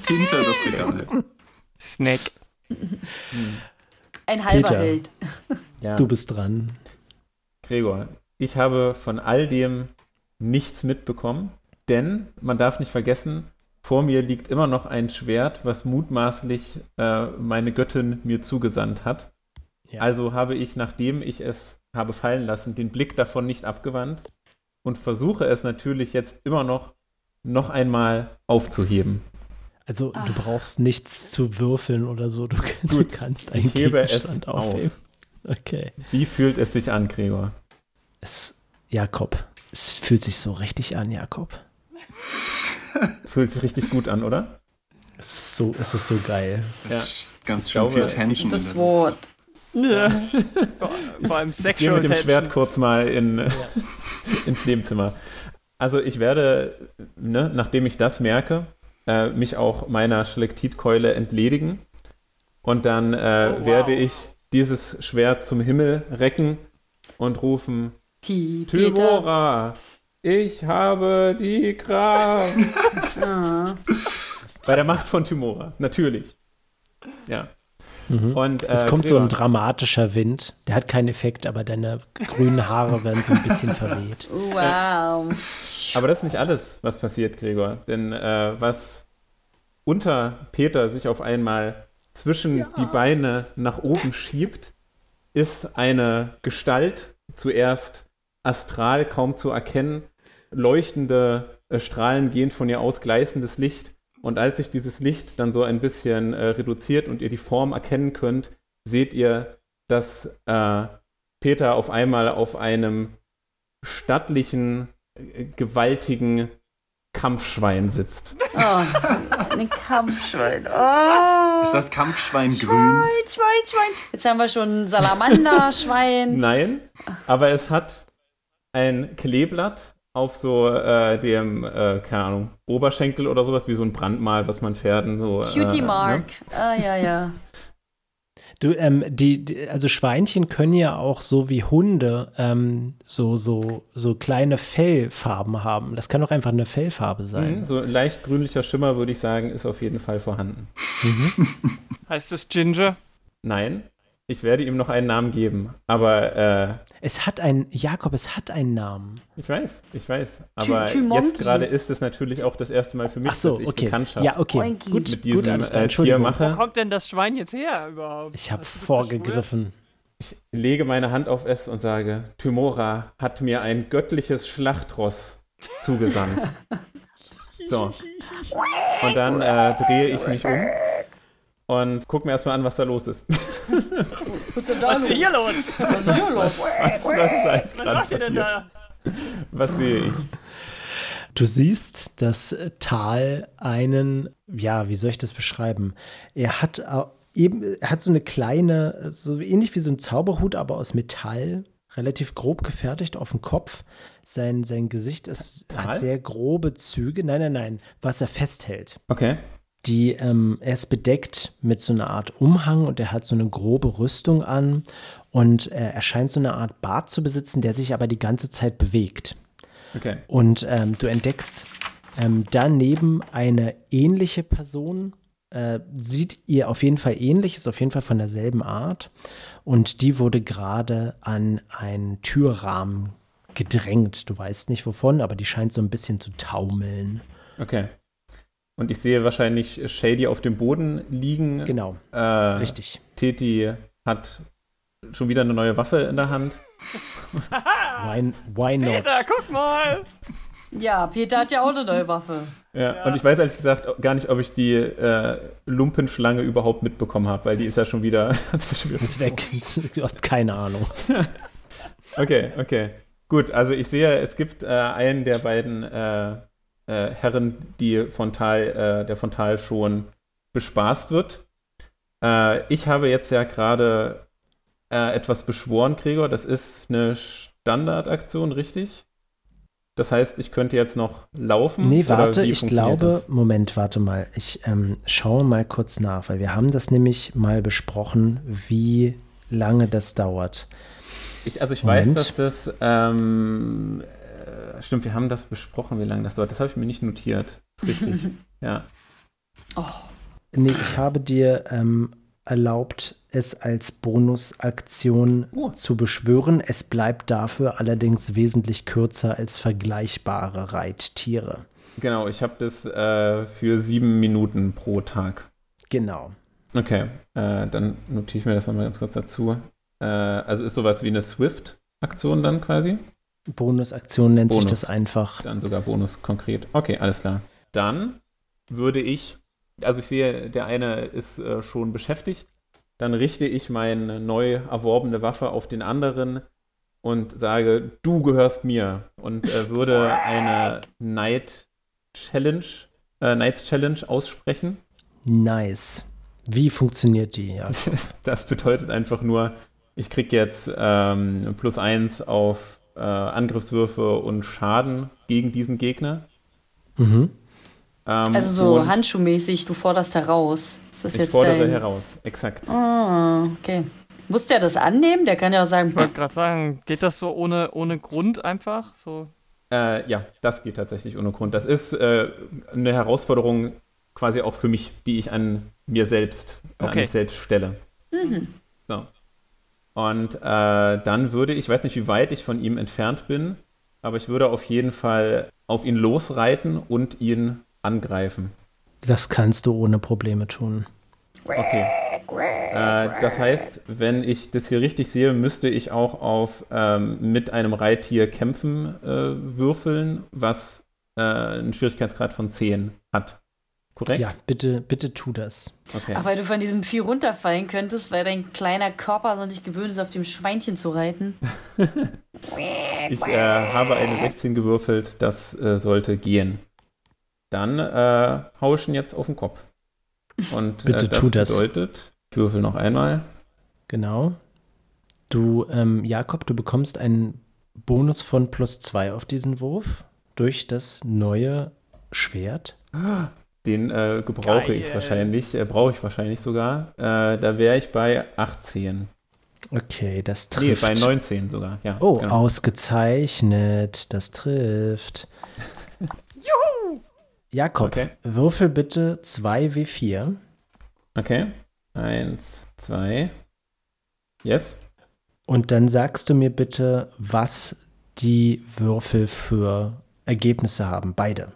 hinter das Regal. Snack. Ein halber Peter. Held. ja. Du bist dran. Gregor, ich habe von all dem nichts mitbekommen, denn man darf nicht vergessen, vor mir liegt immer noch ein Schwert, was mutmaßlich äh, meine Göttin mir zugesandt hat. Ja. Also habe ich, nachdem ich es habe fallen lassen, den Blick davon nicht abgewandt und versuche es natürlich jetzt immer noch noch einmal aufzuheben. Also Ah. du brauchst nichts zu würfeln oder so. Du, du kannst einen ich hebe es Gegenstand auf. aufheben. Okay. Wie fühlt es sich an, Gregor? Es, Jakob, es fühlt sich so richtig an, Jakob. Fühlt sich richtig gut an, oder? Es ist so, es ist so geil. Das ist ganz Ich schön glaube, viel Tension. Das Wort. Ja. vor, allem Ich gehe Sexual mit dem Tension. Schwert kurz mal in, ins Nebenzimmer. Also ich werde, ne, nachdem ich das merke, äh, mich auch meiner Schlekitkeule entledigen. Und dann äh, Oh, wow. werde ich dieses Schwert zum Himmel recken und rufen. Tymora, ich habe die Kraft. Bei der Macht von Tymora, natürlich. Ja. Mhm. Und, es äh, kommt so ein Gregor, dramatischer Wind. Der hat keinen Effekt, aber deine grünen Haare werden so ein bisschen verweht. Wow. Aber das ist nicht alles, was passiert, Gregor. Denn äh, was unter Peter sich auf einmal zwischen die Beine nach oben schiebt, ist eine Gestalt, zuerst astral kaum zu erkennen, leuchtende äh, Strahlen gehen von ihr aus, gleißendes Licht. Und als sich dieses Licht dann so ein bisschen äh, reduziert und ihr die Form erkennen könnt, seht ihr, dass äh, Peter auf einmal auf einem stattlichen, äh, gewaltigen Kampfschwein sitzt. Oh, ein Kampfschwein. Oh. Ist das Kampfschwein grün? Schwein, Schwein, Schwein. Jetzt haben wir schon Salamander, Schwein. Nein, aber es hat ein Kleeblatt auf so äh, dem, äh, keine Ahnung, Oberschenkel oder sowas, wie so ein Brandmal, was man Pferden so. Cutie äh, Mark. Ne? Ah, ja, ja. Du, ähm, die, die, also Schweinchen können ja auch so wie Hunde ähm, so, so, so kleine Fellfarben haben. Das kann doch einfach eine Fellfarbe sein. Mhm, so ein leicht grünlicher Schimmer, würde ich sagen, ist auf jeden Fall vorhanden. Heißt es Ginger? Nein, ich werde ihm noch einen Namen geben, aber äh, Es hat einen, Jakob, es hat einen Namen. ich weiß, ich weiß. Aber Tümonki. jetzt gerade ist es natürlich auch das erste Mal für mich, so, dass ich okay. Bekanntschaft Ja, okay. Oinki. Gut, mit diesem gut, äh, Tier Entschuldigung. Wo mache. kommt denn das Schwein jetzt her überhaupt? Ich habe vorgegriffen. Ich lege meine Hand auf es und sage, Tymora hat mir ein göttliches Schlachtross zugesandt. So. Und dann äh, drehe ich mich um und guck mir erstmal an, was da los ist. Was ist denn da Was ist hier los? Was ist denn hier los? Was, was ist eigentlich Was macht ihr denn da? Was sehe ich? Du siehst, dass Tal einen, ja, wie soll ich das beschreiben? Er hat eben, er hat so eine kleine, so ähnlich wie so ein Zauberhut, aber aus Metall, relativ grob gefertigt auf dem Kopf. Sein, sein Gesicht ist, Tal? hat sehr grobe Züge. Nein, nein, nein, was er festhält. Okay. Die, ähm, er ist bedeckt mit so einer Art Umhang und er hat so eine grobe Rüstung an und äh, er scheint so eine Art Bart zu besitzen, der sich aber die ganze Zeit bewegt. Okay. Und ähm, du entdeckst ähm, daneben eine ähnliche Person. Äh, sieht ihr auf jeden Fall ähnlich, ist auf jeden Fall von derselben Art. Und die wurde gerade an einen Türrahmen gedrängt. Du weißt nicht wovon, aber die scheint so ein bisschen zu taumeln. Okay. Und ich sehe wahrscheinlich Shady auf dem Boden liegen. Genau, Äh, richtig. Teti hat schon wieder eine neue Waffe in der Hand. Why, why not? Peter, guck mal! Ja, Peter hat ja auch eine neue Waffe. Ja, Ja. und ich weiß ehrlich gesagt gar nicht, ob ich die äh, Lumpenschlange überhaupt mitbekommen habe, weil die ist ja schon wieder, Ist weg. Du hast keine Ahnung. Okay, okay. Gut, also ich sehe, es gibt äh, einen der beiden äh, Herren, die von Tal, äh, der von Tal schon bespaßt wird. Äh, ich habe jetzt ja gerade äh, etwas beschworen, Gregor. Das ist eine Standardaktion, richtig? Das heißt, ich könnte jetzt noch laufen? Nee, warte, ich glaube, das? Moment, warte mal. Ich ähm, schaue mal kurz nach, weil wir haben das nämlich mal besprochen, wie lange das dauert. Ich, also ich Moment. weiß, dass das, ähm, äh, stimmt, wir haben das besprochen, wie lange das dauert. Das habe ich mir nicht notiert. Das ist richtig. ja. Oh, Nee, ich habe dir ähm, erlaubt, es als Bonusaktion Oh. zu beschwören. Es bleibt dafür allerdings wesentlich kürzer als vergleichbare Reittiere. Genau, ich habe das äh, für sieben Minuten pro Tag. Genau. Okay, äh, dann notiere ich mir das nochmal ganz kurz dazu. Äh, also ist sowas wie eine Swift-Aktion dann quasi? Bonusaktion nennt sich Bonus. das einfach. Dann sogar Bonus konkret. Okay, alles klar. Dann würde ich, also ich sehe, der eine ist äh, schon beschäftigt. Dann richte ich meine neu erworbene Waffe auf den anderen und sage, du gehörst mir. Und äh, würde eine Night Challenge, äh, Knights Challenge aussprechen. Nice. Wie funktioniert die? Ja. Das bedeutet einfach nur, ich kriege jetzt ähm, plus eins auf äh, Angriffswürfe und Schaden gegen diesen Gegner. Mhm. Ähm, also so handschuhmäßig, du forderst heraus. Ist das Ich jetzt fordere dein... heraus, exakt. Ah, okay. Muss der das annehmen? Der kann ja auch sagen, Ich wollte gerade sagen, geht das so ohne, ohne Grund einfach? So. Äh, ja, das geht tatsächlich ohne Grund. Das ist äh, eine Herausforderung quasi auch für mich, die ich an mir selbst, äh, an Okay. mich selbst stelle. mhm. So. Und äh, dann würde ich, ich weiß nicht, wie weit ich von ihm entfernt bin, aber ich würde auf jeden Fall auf ihn losreiten und ihn angreifen. Das kannst du ohne Probleme tun. Okay. Äh, das heißt, wenn ich das hier richtig sehe, müsste ich auch auf ähm, mit einem Reittier kämpfen äh, würfeln, was äh, einen Schwierigkeitsgrad von 10 hat. Korrekt? Ja, bitte, bitte tu das. Okay. Ach, weil du von diesem Vieh runterfallen könntest, weil dein kleiner Körper so nicht gewöhnt ist, auf dem Schweinchen zu reiten. Ich äh, habe eine 16 gewürfelt, das äh, sollte gehen. Dann äh, hau ich ihn jetzt auf den Kopf. Und Bitte äh, das tu das. bedeutet, ich würfel noch einmal. Genau. Du, ähm, Jakob, du bekommst einen Bonus von plus zwei auf diesen Wurf durch das neue Schwert. Den äh, gebrauche Geil. ich wahrscheinlich, äh, brauche ich wahrscheinlich sogar. Äh, da wäre ich bei 18. Okay, das Nee, trifft. bei 19 sogar, ja. Oh, genau. ausgezeichnet. Das trifft. Juhu! Jakob, Okay. würfel bitte 2W4. Okay. Eins, zwei. Yes. Und dann sagst du mir bitte, was die Würfel für Ergebnisse haben. Beide.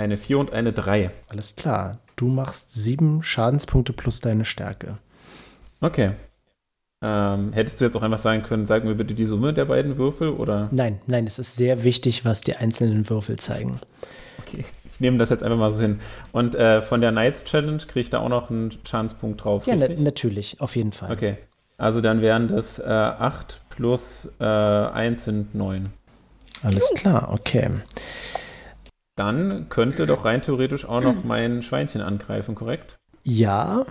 Eine 4 und eine 3. Alles klar. Du machst sieben Schadenspunkte plus deine Stärke. Okay. Ähm, hättest du jetzt auch einfach sagen können, sag mir bitte die Summe der beiden Würfel oder? Nein, nein, es ist sehr wichtig, was die einzelnen Würfel zeigen. Okay, ich nehme das jetzt einfach mal so hin. Und äh, von der Knights Challenge kriege ich da auch noch einen Schadenspunkt drauf. Ja, na, natürlich, auf jeden Fall. Okay. Also dann wären das äh, 8 plus äh, 1 sind 9. Alles klar, okay. Dann könnte doch rein theoretisch auch noch mein Schweinchen angreifen, korrekt? Ja.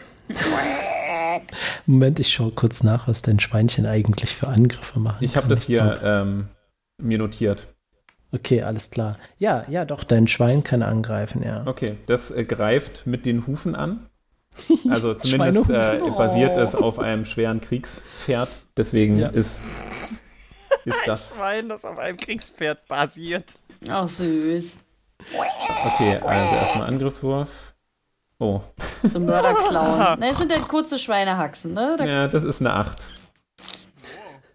Moment, ich schaue kurz nach, was dein Schweinchen eigentlich für Angriffe macht. Ich habe das hier ähm, mir notiert. Okay, alles klar. Ja, ja, doch, dein Schwein kann angreifen, ja. Okay, das äh, greift mit den Hufen an. Also zumindest äh, basiert Oh. es auf einem schweren Kriegspferd. Deswegen Ja. ist, ist das. Schwein, das auf einem Kriegspferd basiert. Ach, süß. Okay, also erstmal Angriffswurf. Oh, So ein Mörderclown. Ne, es sind halt kurze Schweinehaxen, ne? Da ja, das ist eine 8.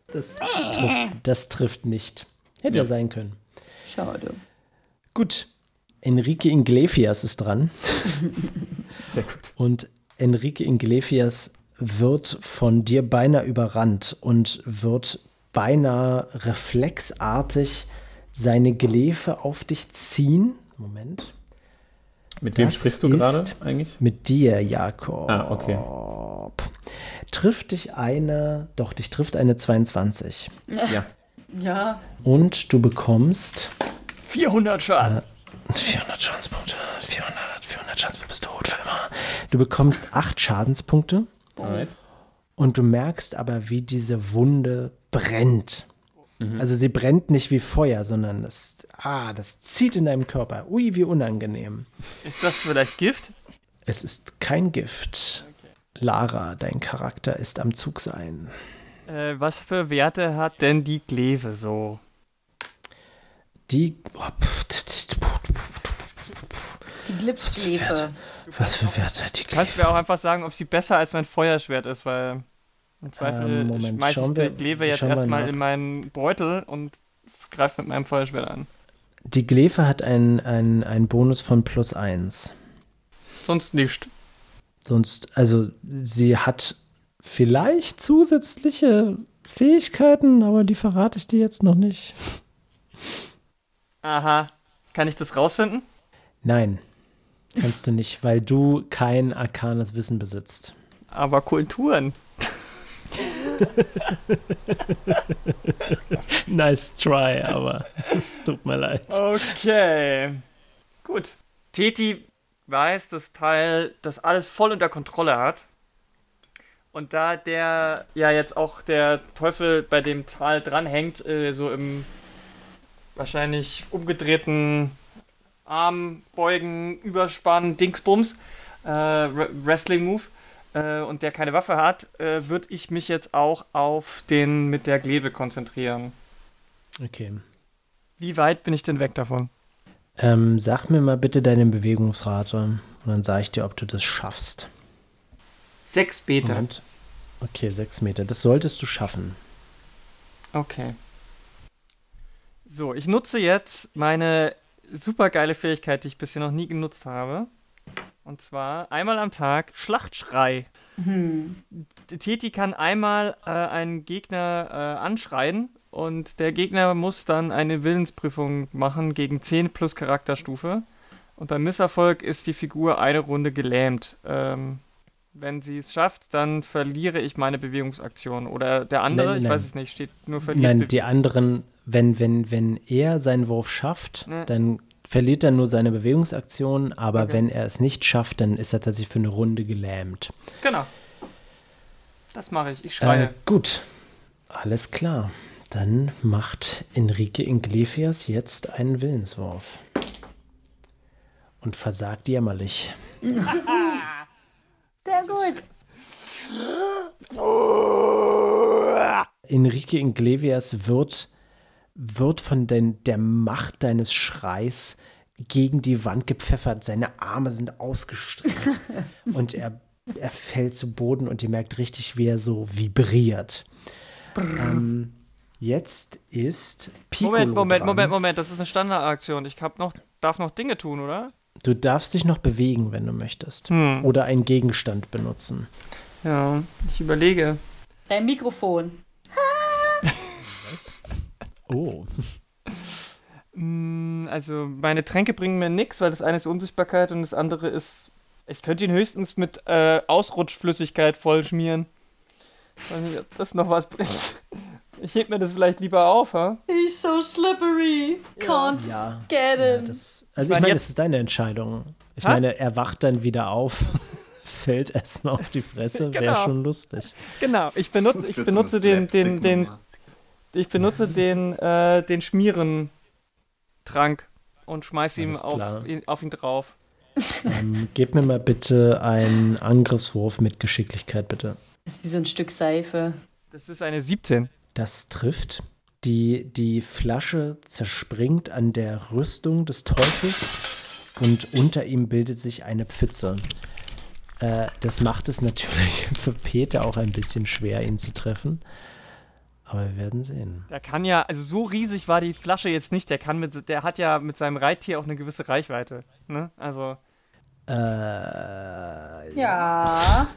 Das trifft, das trifft nicht. Hätte ja sein können. Schade. Gut. Enrique Iglesias ist dran. Sehr gut. Und Enrique Iglesias wird von dir beinahe überrannt und wird beinahe reflexartig seine Glefe auf dich ziehen. Moment. Mit wem Das sprichst du gerade eigentlich? Mit dir, Jakob. Ah, okay. Trifft dich eine, doch, dich trifft eine 22. Ja. Ja. Und du bekommst 400 Schaden. 400 Schadenspunkte. 400, 400 Schadenspunkte, bist tot für immer. Du bekommst 8 Schadenspunkte. Alright. Und du merkst aber, wie diese Wunde brennt. Also sie brennt nicht wie Feuer, sondern das, ah, das zieht in deinem Körper. Ui, wie unangenehm. Ist das vielleicht Gift? Es ist kein Gift. Lara, dein Charakter ist am Zug sein. Äh, was für Werte hat denn die Kleve so? Die. Oh, Die Glipsschläfe. was für Werte hat die Kannst du mir auch einfach sagen, ob sie besser als mein Feuerschwert ist, weil im Zweifel Ähm, Moment, schmeiße ich die Kleve jetzt erstmal in meinen Beutel und greife mit meinem Feuerschwert an. Die Glefe hat einen ein Bonus von plus 1. Sonst nicht. Sonst, also sie hat vielleicht zusätzliche Fähigkeiten, aber die verrate ich dir jetzt noch nicht. Aha. Kann ich das rausfinden? Nein, kannst du nicht, weil du kein arkanes Wissen besitzt. Aber Kulturen. Nice try, aber es tut mir leid. Okay. Gut. Teti weiß das Teil, das alles voll unter Kontrolle hat. Und da der ja jetzt auch der Teufel bei dem Tal dranhängt, äh, so im wahrscheinlich umgedrehten Armbeugen, Überspann, Dingsbums, äh, Wre- Wrestling-Move, äh, und der keine Waffe hat, äh, würde ich mich jetzt auch auf den mit der Glebe konzentrieren. Okay. Wie weit bin ich denn weg davon? Ähm, sag mir mal bitte deine Bewegungsrate und dann sage ich dir, ob du das schaffst. Sechs Meter. Moment. Okay, sechs Meter. Das solltest du schaffen. Okay. So, ich nutze jetzt meine super geile Fähigkeit, die ich bisher noch nie genutzt habe. Und zwar einmal am Tag Schlachtschrei. Hm. Teti kann einmal äh, einen Gegner äh, anschreien und der Gegner muss dann eine Willensprüfung machen gegen 10 plus Charakterstufe. Und beim Misserfolg ist die Figur eine Runde gelähmt. Ähm, wenn sie es schafft, dann verliere ich meine Bewegungsaktion. Oder der andere, Nein, ich nein. weiß es nicht, steht nur verliert. Nein, Be- die anderen, wenn, wenn, wenn er seinen Wurf schafft, Ne. dann verliert er nur seine Bewegungsaktion, aber Okay. wenn er es nicht schafft, dann ist er tatsächlich für eine Runde gelähmt. Genau. Das mache ich. Ich schreie. Äh, gut, alles klar. Dann macht Enrique Iglesias jetzt einen Willenswurf. Und versagt jämmerlich. Sehr gut. Enrique Iglesias wird, wird von den, der Macht deines Schreis gegen die Wand gepfeffert. Seine Arme sind ausgestreckt und er, er fällt zu Boden und ihr merkt richtig, wie er so vibriert. Ähm, jetzt ist Piccolo Moment, Moment, dran. Moment, Moment. Das ist eine Standardaktion. Ich hab noch, darf noch Dinge tun, oder? Du darfst dich noch bewegen, wenn du möchtest. Hm. Oder einen Gegenstand benutzen. Ja, ich überlege. Dein Mikrofon. Oh. Mm, Also meine Tränke bringen mir nichts, weil das eine ist Unsichtbarkeit und das andere ist. Ich könnte ihn höchstens mit äh, Ausrutschflüssigkeit vollschmieren. Weiß nicht, ob das noch was bringt. Ich heb mir das vielleicht lieber auf, ha? He's so slippery. Can't Ja. get ja him. das, also ich meine, jetzt- das ist deine Entscheidung. Ich Hä? meine, er wacht dann wieder auf, fällt erstmal auf die Fresse, wäre Genau. schon lustig. Genau, ich benutze, ich benutze den, den, den, Slapstick-Nummer. ich benutze den, äh, den Schmierentrank und schmeiß ihm auf ihn, auf ihn drauf. Ähm, gib mir mal bitte einen Angriffswurf mit Geschicklichkeit, bitte. ist wie so ein Stück Seife. Das ist eine 17. Das trifft. Die, die Flasche zerspringt an der Rüstung des Teufels und unter ihm bildet sich eine Pfütze. Äh, das macht es natürlich für Peter auch ein bisschen schwer, ihn zu treffen. Aber wir werden sehen. Der kann ja, also so riesig war die Flasche jetzt nicht. Der kann mit, der hat ja mit seinem Reittier auch eine gewisse Reichweite. Ne? Also Äh, Ja.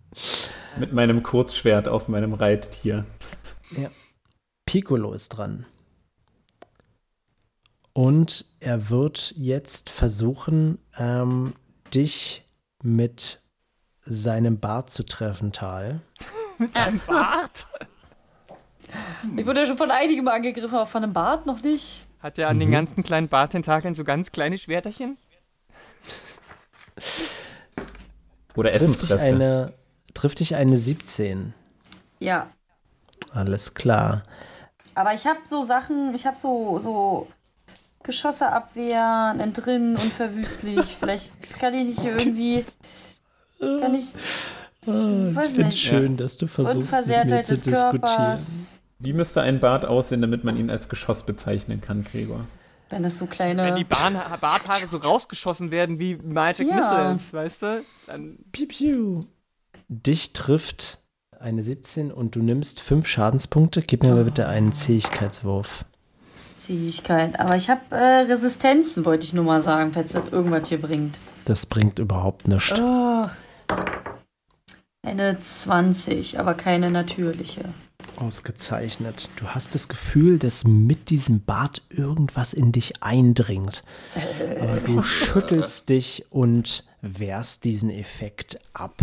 Mit meinem Kurzschwert auf meinem Reittier. Piccolo ist dran. Und er wird jetzt versuchen, ähm, dich mit seinem Bart zu treffen, Tal. Bart. Ich wurde ja schon von einigem angegriffen, aber von einem Bart noch nicht. Hat er an den ganzen kleinen Barttentakeln so ganz kleine Schwerterchen? Oder Trifft dich, Essensreste. eine, trifft dich eine 17. Ja. Alles klar. Aber ich habe so Sachen, ich habe so, so Geschosse abwehren, entrinnen, unverwüstlich. Vielleicht kann ich nicht irgendwie. Kann ich. Ich Weiß finde schön, dass du versuchst, mit mir Unversehrtheit zu des diskutieren. Wie müsste ein Bart aussehen, damit man ihn als Geschoss bezeichnen kann, Gregor? Wenn das so Wenn kleine. die Bahn Barthaare so rausgeschossen werden wie Magic Ja. Missiles, weißt du? Dann Piu, piu. Dich trifft eine 17 und du nimmst 5 Schadenspunkte. Gib mir mal bitte einen Zähigkeitswurf. Zähigkeit. Aber ich habe äh, Resistenzen, wollte ich nur mal sagen, falls das irgendwas hier bringt. Das bringt überhaupt nichts. Ach. Eine 20, aber keine natürliche. Ausgezeichnet. Du hast das Gefühl, dass mit diesem Bart irgendwas in dich eindringt. Aber du schüttelst dich und wehrst diesen Effekt ab.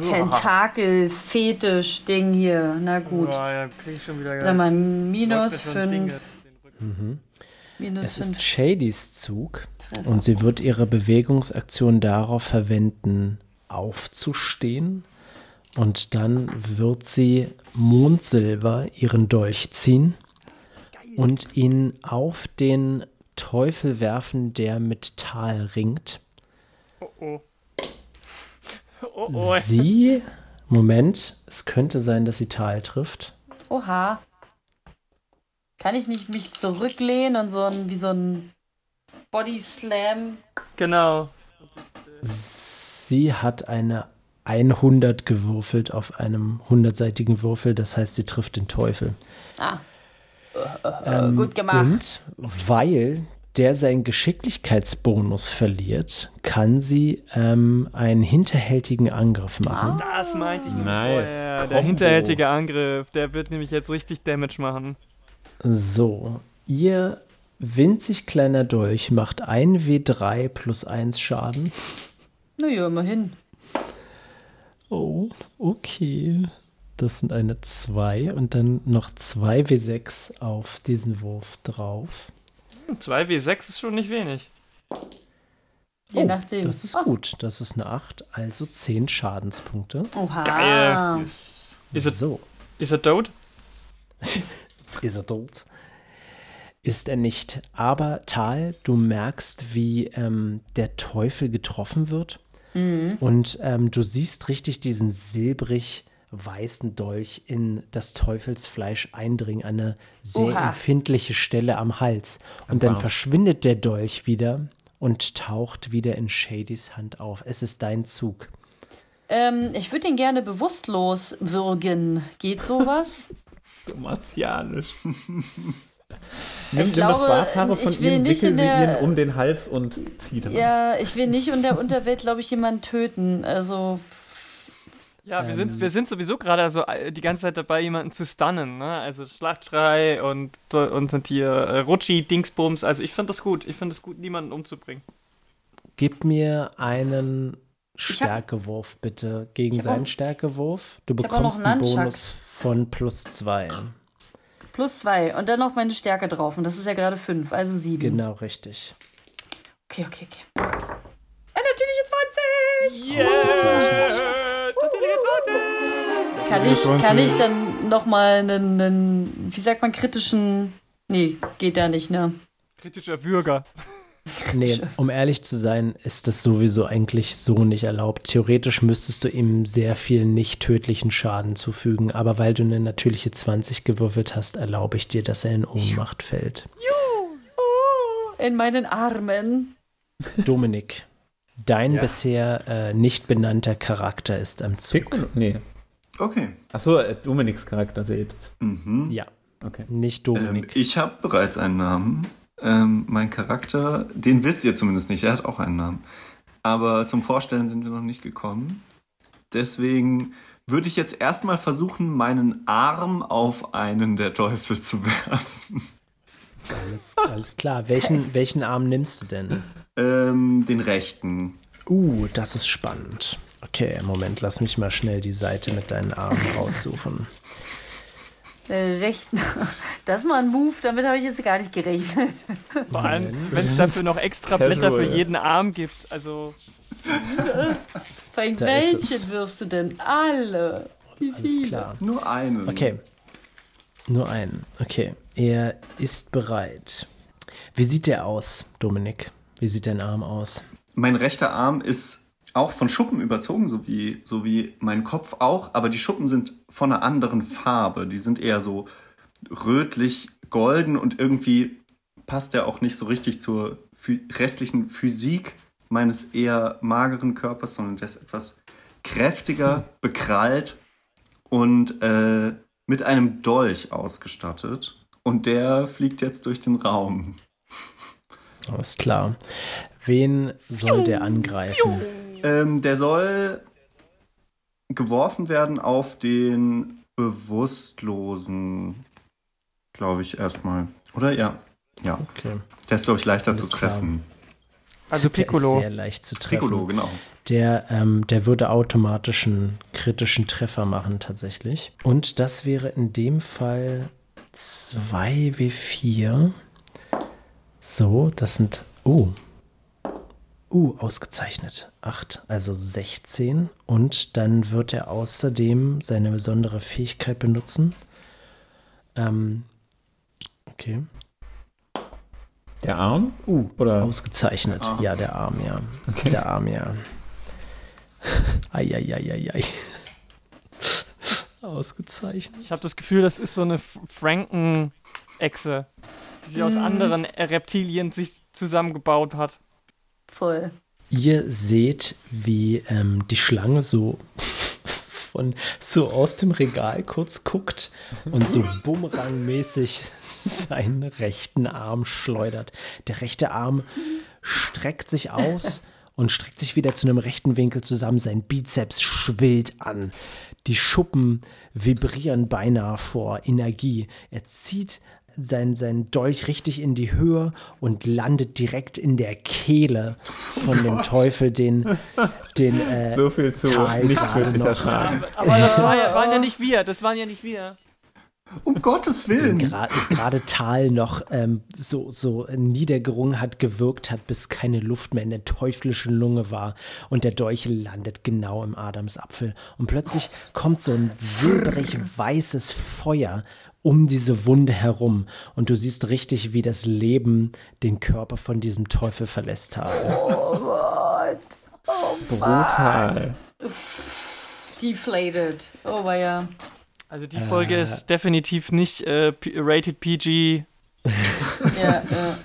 Tentakel-Fetisch-Ding hier. Na gut. Boah, ja, krieg ich schon wieder Dann mal minus Läuft mir schon Dinge 5. den Rücken. Minus Es ist 5 Shadys Zug Treffer. und sie wird ihre Bewegungsaktion darauf verwenden, aufzustehen. Und dann wird sie Mondsilber ihren Dolch ziehen und ihn auf den Teufel werfen, der mit Tal ringt. Oh oh. Oh oh. Sie, Moment, es könnte sein, dass sie Tal trifft. Oha. Kann ich nicht mich zurücklehnen und so ein, wie so ein Body Slam? Genau. Sie hat eine 100 gewürfelt auf einem 100-seitigen Würfel, das heißt, sie trifft den Teufel. Ah. Ähm, Gut gemacht. Und weil der seinen Geschicklichkeitsbonus verliert, kann sie ähm, einen hinterhältigen Angriff machen. Das meinte ich Nice. vorher. Der Combo. hinterhältige Angriff, der wird nämlich jetzt richtig Damage machen. So, ihr winzig kleiner Dolch macht 1 W3 plus 1 Schaden. Naja, immerhin. Oh, okay. Das sind eine 2 und dann noch 2 W6 auf diesen Wurf drauf. 2W6 ist schon nicht wenig. Je oh, nachdem. Das ist Oh. gut. Das ist eine 8, also 10 Schadenspunkte. Oha. Geil. Ist er, so, ist er tot? ist er tot? Ist er nicht. Aber Tal, du merkst, wie ähm, der Teufel getroffen wird. Und ähm, du siehst richtig diesen silbrig weißen Dolch in das Teufelsfleisch eindringen, eine sehr Oha. empfindliche Stelle am Hals. Und dann Wow. verschwindet der Dolch wieder und taucht wieder in Shadys Hand auf. Es ist dein Zug. Ähm, ich würde ihn gerne bewusstlos würgen. Geht sowas? So martianisch. Nimm, Ich glaube, Barthaare von ich will ihm, nicht in sie der- ihn um den Hals und zieh dran. ja, ich will nicht in der Unterwelt, glaube ich, jemanden töten. Also, Ja, wir, Ähm. sind, wir sind sowieso gerade so äh, die ganze Zeit dabei, jemanden zu stunnen, ne? Also Schlachtschrei und, und, und hier äh, Rutschi, Dingsbums. Also ich finde das gut. Ich finde es gut, niemanden umzubringen. Gib mir einen Stärkewurf bitte gegen seinen auch- Stärkewurf. Du bekommst einen Nunchucks. Bonus von plus zwei. Plus zwei. Und dann noch meine Stärke drauf. Und das ist ja gerade fünf, also sieben. Genau richtig. Okay, okay, okay. Eine natürliche 20! Ausgezeichnet. Kann ich, kann ich dann nochmal einen, einen, wie sagt man, kritischen. Nee, geht da nicht, ne? Kritischer Würger. Nee, um ehrlich zu sein, ist das sowieso eigentlich so nicht erlaubt. Theoretisch müsstest du ihm sehr viel nicht tödlichen Schaden zufügen, aber weil du eine natürliche 20 gewürfelt hast, erlaube ich dir, dass er in Ohnmacht fällt. In meinen Armen. Dominik, dein bisher äh, nicht benannter Charakter ist am Zug. Piccolo? Nee. Okay. Achso, äh, Dominiks Charakter selbst. Mhm. Ja, Okay. nicht Ähm, Dominik. ich habe bereits einen Namen. Ähm, mein Charakter, den wisst ihr zumindest nicht, er hat auch einen Namen. Aber zum Vorstellen sind wir noch nicht gekommen. Deswegen würde ich jetzt erstmal versuchen, meinen Arm auf einen der Teufel zu werfen. Alles, alles klar. Welchen, welchen Arm nimmst du denn? Ähm, den rechten. Uh, das ist spannend. Okay, Moment, lass mich mal schnell die Seite mit deinen Armen raussuchen. Äh, rechten. Das ist mal ein Move, damit habe ich jetzt gar nicht gerechnet. Vor allem, wenn es dafür noch extra Blätter für jeden Arm gibt. Also, allem, Da welchen wirfst du denn? Alle. Wie Alles viele? klar. Nur einen. Okay. Nur einen. Okay. Er ist bereit. Wie sieht der aus, Dominik? Wie sieht dein Arm aus? Mein rechter Arm ist auch von Schuppen überzogen, so wie, so wie mein Kopf auch, aber die Schuppen sind von einer anderen Farbe. Die sind eher so rötlich, golden und irgendwie passt der auch nicht so richtig zur restlichen Physik meines eher mageren Körpers, sondern der ist etwas kräftiger, bekrallt und äh, mit einem Dolch ausgestattet. Und der fliegt jetzt durch den Raum. Alles klar. Wen soll der angreifen? Ähm, der soll geworfen werden auf den Bewusstlosen, glaube ich, erstmal. Oder? Ja. Ja. Okay. Der ist, glaube ich, leichter Alles zu klar. treffen. also Der ist Piccolo. sehr leicht zu treffen. Piccolo, genau. Der, ähm, der würde automatisch einen kritischen Treffer machen, tatsächlich. Und das wäre in dem Fall 2W4. So, das sind. Oh. Uh, ausgezeichnet. 8, also 16. Und dann wird er außerdem seine besondere Fähigkeit benutzen. Ähm, okay. Der Arm? Uh, Oder? Ausgezeichnet. Ah. Ja, der Arm, ja. Der Arm, ja. Eieieiei. Ausgezeichnet. Ich habe das Gefühl, das ist so eine Franken-Echse, die sich aus anderen Reptilien sich zusammengebaut hat. Voll. Ihr seht, wie ähm, die Schlange so von so aus dem Regal kurz guckt und so bumerangmäßig seinen rechten Arm schleudert. Der rechte Arm streckt sich aus und streckt sich wieder zu einem rechten Winkel zusammen. Sein Bizeps schwillt an. Die Schuppen vibrieren beinahe vor Energie. Er zieht sein, sein Dolch richtig in die Höhe und landet direkt in der Kehle von dem Teufel, den, den äh, So viel zu Tal nicht gerade noch. Aber das war ja, waren ja nicht wir, das waren ja nicht wir. Um Gottes Willen! gerade Tal noch ähm, so, so niedergerungen hat, gewirkt hat, bis keine Luft mehr in der teuflischen Lunge war. Und der Dolch landet genau im Adamsapfel. Und plötzlich kommt so ein silbrig weißes Feuer um diese Wunde herum. Und du siehst richtig, wie das Leben den Körper von diesem Teufel verlässt hat. Oh Gott. Brutal. Deflated. Oh, war ja. Also die Folge ist definitiv nicht äh, rated PG. Ja, ja.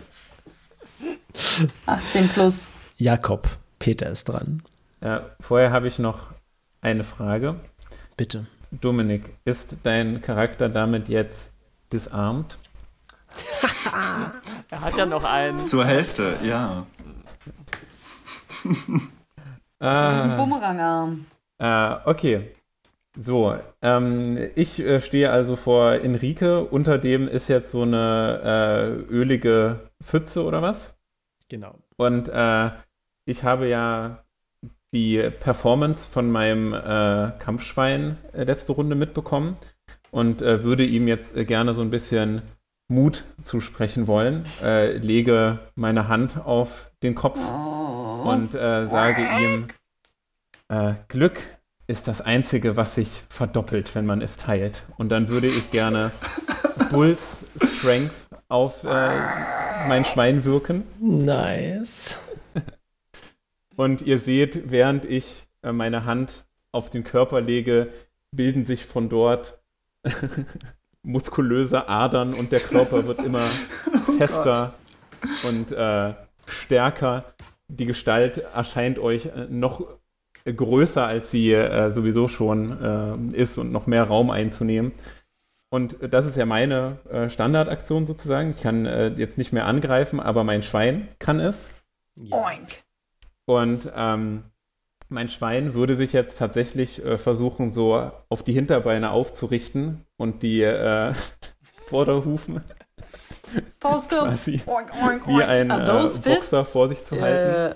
18 plus. Jakob, Peter ist dran. Ja, vorher habe ich noch eine Frage. Bitte. Dominik, ist dein Charakter damit jetzt disarmed? Er hat ja noch einen. Zur Hälfte, ja. Ein Ah, Bumerangarm. äh, okay. So, ähm, ich äh, stehe also vor Enrique. Unter dem ist jetzt so eine äh, ölige Pfütze oder was? Genau. Und äh, ich habe ja die Performance von meinem äh, Kampfschwein äh, letzte Runde mitbekommen und äh, würde ihm jetzt äh, gerne so ein bisschen Mut zusprechen wollen. Äh, lege meine Hand auf den Kopf und sage ihm, Glück ist das Einzige, was sich verdoppelt, wenn man es teilt. Und dann würde ich gerne Bulls Strength auf mein Schwein wirken. Nice. Und ihr seht, während ich äh, meine Hand auf den Körper lege, bilden sich von dort muskulöse Adern und der Körper wird immer fester und äh, stärker. Die Gestalt erscheint euch äh, noch größer, als sie äh, sowieso schon äh, ist und noch mehr Raum einzunehmen. Und das ist ja meine äh, Standardaktion sozusagen. Ich kann äh, jetzt nicht mehr angreifen, aber mein Schwein kann es. Oink. Und ähm, mein Schwein würde sich jetzt tatsächlich äh, versuchen, so auf die Hinterbeine aufzurichten und die äh, Vorderhufen quasi Oink, oink, wie oink. ein Are äh, Boxer vor sich zu halten. Äh,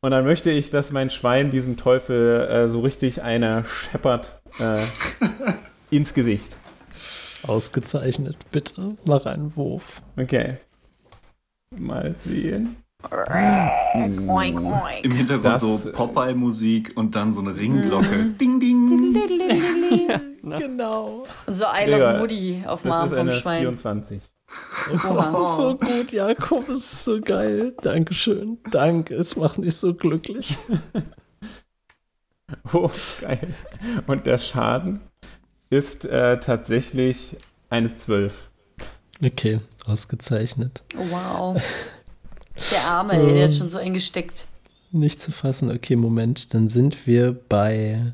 Und dann möchte ich, dass mein Schwein diesem Teufel äh, so richtig eine scheppert äh, ins Gesicht. Ausgezeichnet. Bitte mach einen Wurf. Okay. Mal sehen. Oink, oink. Im Hintergrund Das- so Popeye-Musik und dann so eine Ringglocke. Ding, ding. Genau. Und so I love Moody auf dem Arm vom Schwein. 24. Oha. Das ist so gut, Jakob. Es ist so geil. Dankeschön. Danke. Es macht mich so glücklich. Oh, geil. Und der Schaden ist äh, tatsächlich eine 12. Okay, ausgezeichnet. Oh, wow. Der Arme, ey, der hat schon so eingesteckt. Nicht zu fassen. Okay, Moment. Dann sind wir bei.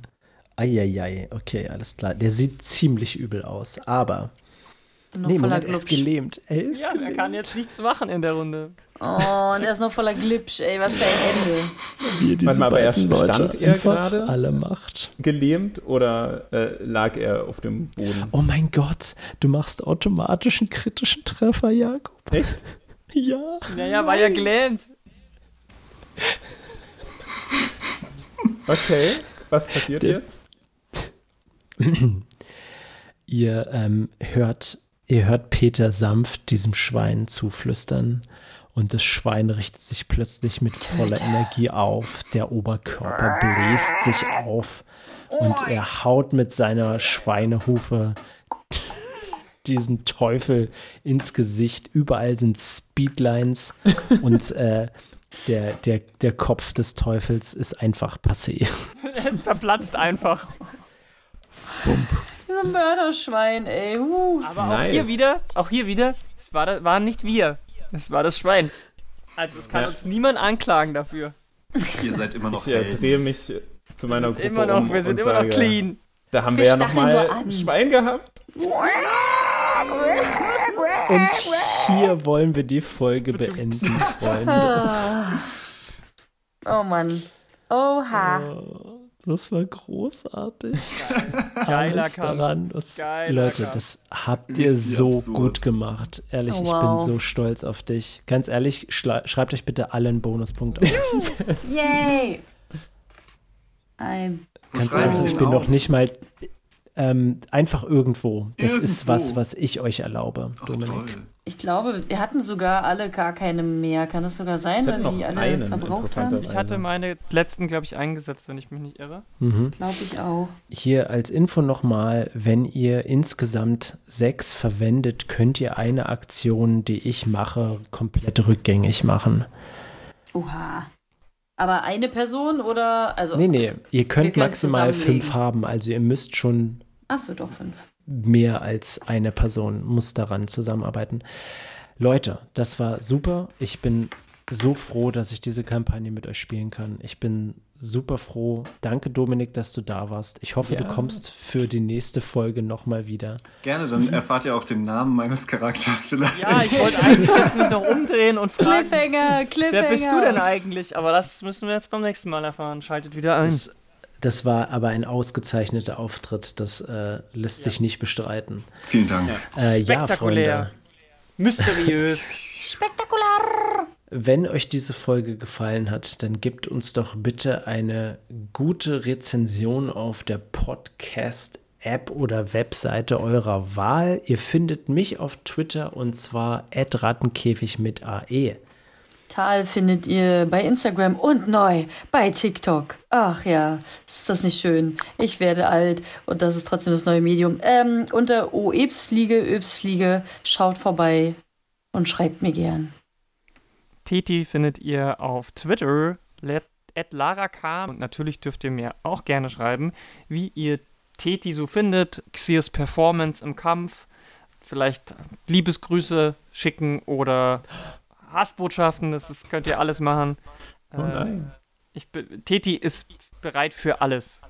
Eieiei. Okay, alles klar. Der sieht ziemlich übel aus. Aber. Noch nee, voller Moment, er ist gelähmt. Er ist Ja, der gelähmt. kann jetzt nichts machen in der Runde. Oh, und er ist noch voller Glitsch, ey, was für ein Ende. Wie er diese Warte mal, aber er beiden Leute stand er gerade? alle macht. Gelähmt oder äh, lag er auf dem Boden? Oh mein Gott, du machst automatisch einen kritischen Treffer, Jakob. Echt? Ja. Naja, war ja gelähmt. Okay. Was passiert Der- jetzt? Ihr ähm, hört, ihr hört Peter sanft diesem Schwein zuflüstern und das Schwein richtet sich plötzlich mit voller Energie auf. Der Oberkörper bläst sich auf und er haut mit seiner Schweinehufe diesen Teufel ins Gesicht. Überall sind Speedlines und äh, der, der, der Kopf des Teufels ist einfach passé. da platzt einfach. Dieser Mörderschwein, ey. Uh. Aber auch Nice. hier wieder, auch hier wieder, es war, das, waren nicht wir. Es war das Schwein. Also es kann Ja. uns niemand anklagen dafür. Ihr seid immer noch Ich äh, Helden. drehe mich zu meiner Gruppe Immer noch, um wir sind und immer sage, noch clean. Da haben Wir wir ja noch stacheln mal nur an. ein Schwein gehabt. Und hier wollen wir die Folge beenden, Freunde. Oh Mann. Oha. Das war großartig. Geiler Alles Kampf. daran. Das, Geiler Leute, Kampf. das habt ihr Richtig so absurd. gut gemacht. Ehrlich, Oh, ich wow. bin so stolz auf dich. Ganz ehrlich, schreibt euch bitte alle einen Bonuspunkt auf. Yay. I'm Ganz Sie ich bin noch nicht mal ähm, einfach irgendwo. Das ist Irgendwo. was, was ich euch erlaube, Ach, Dominik. toll. Ich glaube, wir hatten sogar alle gar keine mehr. Kann das sogar sein, weil noch die alle einen, verbraucht haben? Ich hatte meine letzten, glaube ich, eingesetzt, wenn ich mich nicht irre. Mhm. Glaube ich auch. Hier als Info nochmal, wenn ihr insgesamt sechs verwendet, könnt ihr eine Aktion, die ich mache, komplett rückgängig machen. Oha. Aber eine Person oder? Also, Nee, nee, ihr könnt maximal fünf haben, also ihr müsst schon Achso, doch fünf. mehr als eine Person muss daran zusammenarbeiten. Leute, das war super. Ich bin so froh, dass ich diese Kampagne mit euch spielen kann. Ich bin super froh. Danke, Dominik, dass du da warst. Ich hoffe, Ja. du kommst für die nächste Folge nochmal wieder. Gerne, dann erfahrt ihr auch den Namen meines Charakters vielleicht. Ja, ich wollte eigentlich jetzt mich noch umdrehen und fragen, Cliffhanger, Cliffhanger. wer bist du denn eigentlich? Aber das müssen wir jetzt beim nächsten Mal erfahren. Schaltet wieder ein. Das, Das war aber ein ausgezeichneter Auftritt. Das äh, lässt sich nicht bestreiten. Vielen Dank. Äh, ja, Spektakulär. Freunde. Mysteriös. Spektakulär! Wenn euch diese Folge gefallen hat, dann gebt uns doch bitte eine gute Rezension auf der Podcast-App oder Webseite eurer Wahl. Ihr findet mich auf Twitter und zwar rattenkäfig mit. AE. Tal findet ihr bei Instagram und neu bei TikTok. Ach ja, ist das nicht schön? Ich werde alt und das ist trotzdem das neue Medium. Ähm, unter OEbsfliege, Öbsfliege, schaut vorbei und schreibt mir gern. Titi findet ihr auf Twitter, at Lara K. Und natürlich dürft ihr mir auch gerne schreiben, wie ihr Teti so findet, Xiers Performance im Kampf, vielleicht Liebesgrüße schicken oder Hassbotschaften, das ist, könnt ihr alles machen. Oh nein. Ich, be- Teti ist bereit für alles.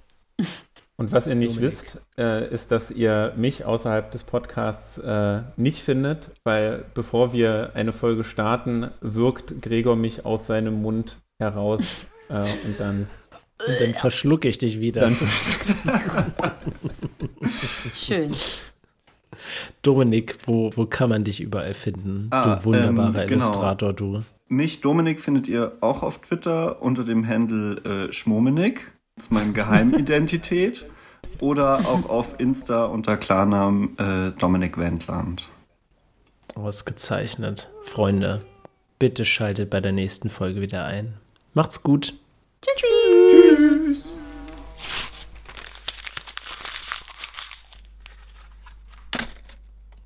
Und was ihr nicht Dominik. wisst, äh, ist, dass ihr mich außerhalb des Podcasts äh, nicht findet, weil bevor wir eine Folge starten, wirkt Gregor mich aus seinem Mund heraus äh, und dann, Und dann verschlucke ich dich wieder. dann Schön. Dominik, wo, wo kann man dich überall finden? Ah, du wunderbarer ähm, genau. Illustrator, du. Mich, Dominik, findet ihr auch auf Twitter unter dem Handle äh, Schmomenik. Das ist meine Geheimidentität. Oder auch auf Insta unter Klarnamen äh, Dominik Wendland. Ausgezeichnet. Freunde, bitte schaltet bei der nächsten Folge wieder ein. Macht's gut. Tschüss.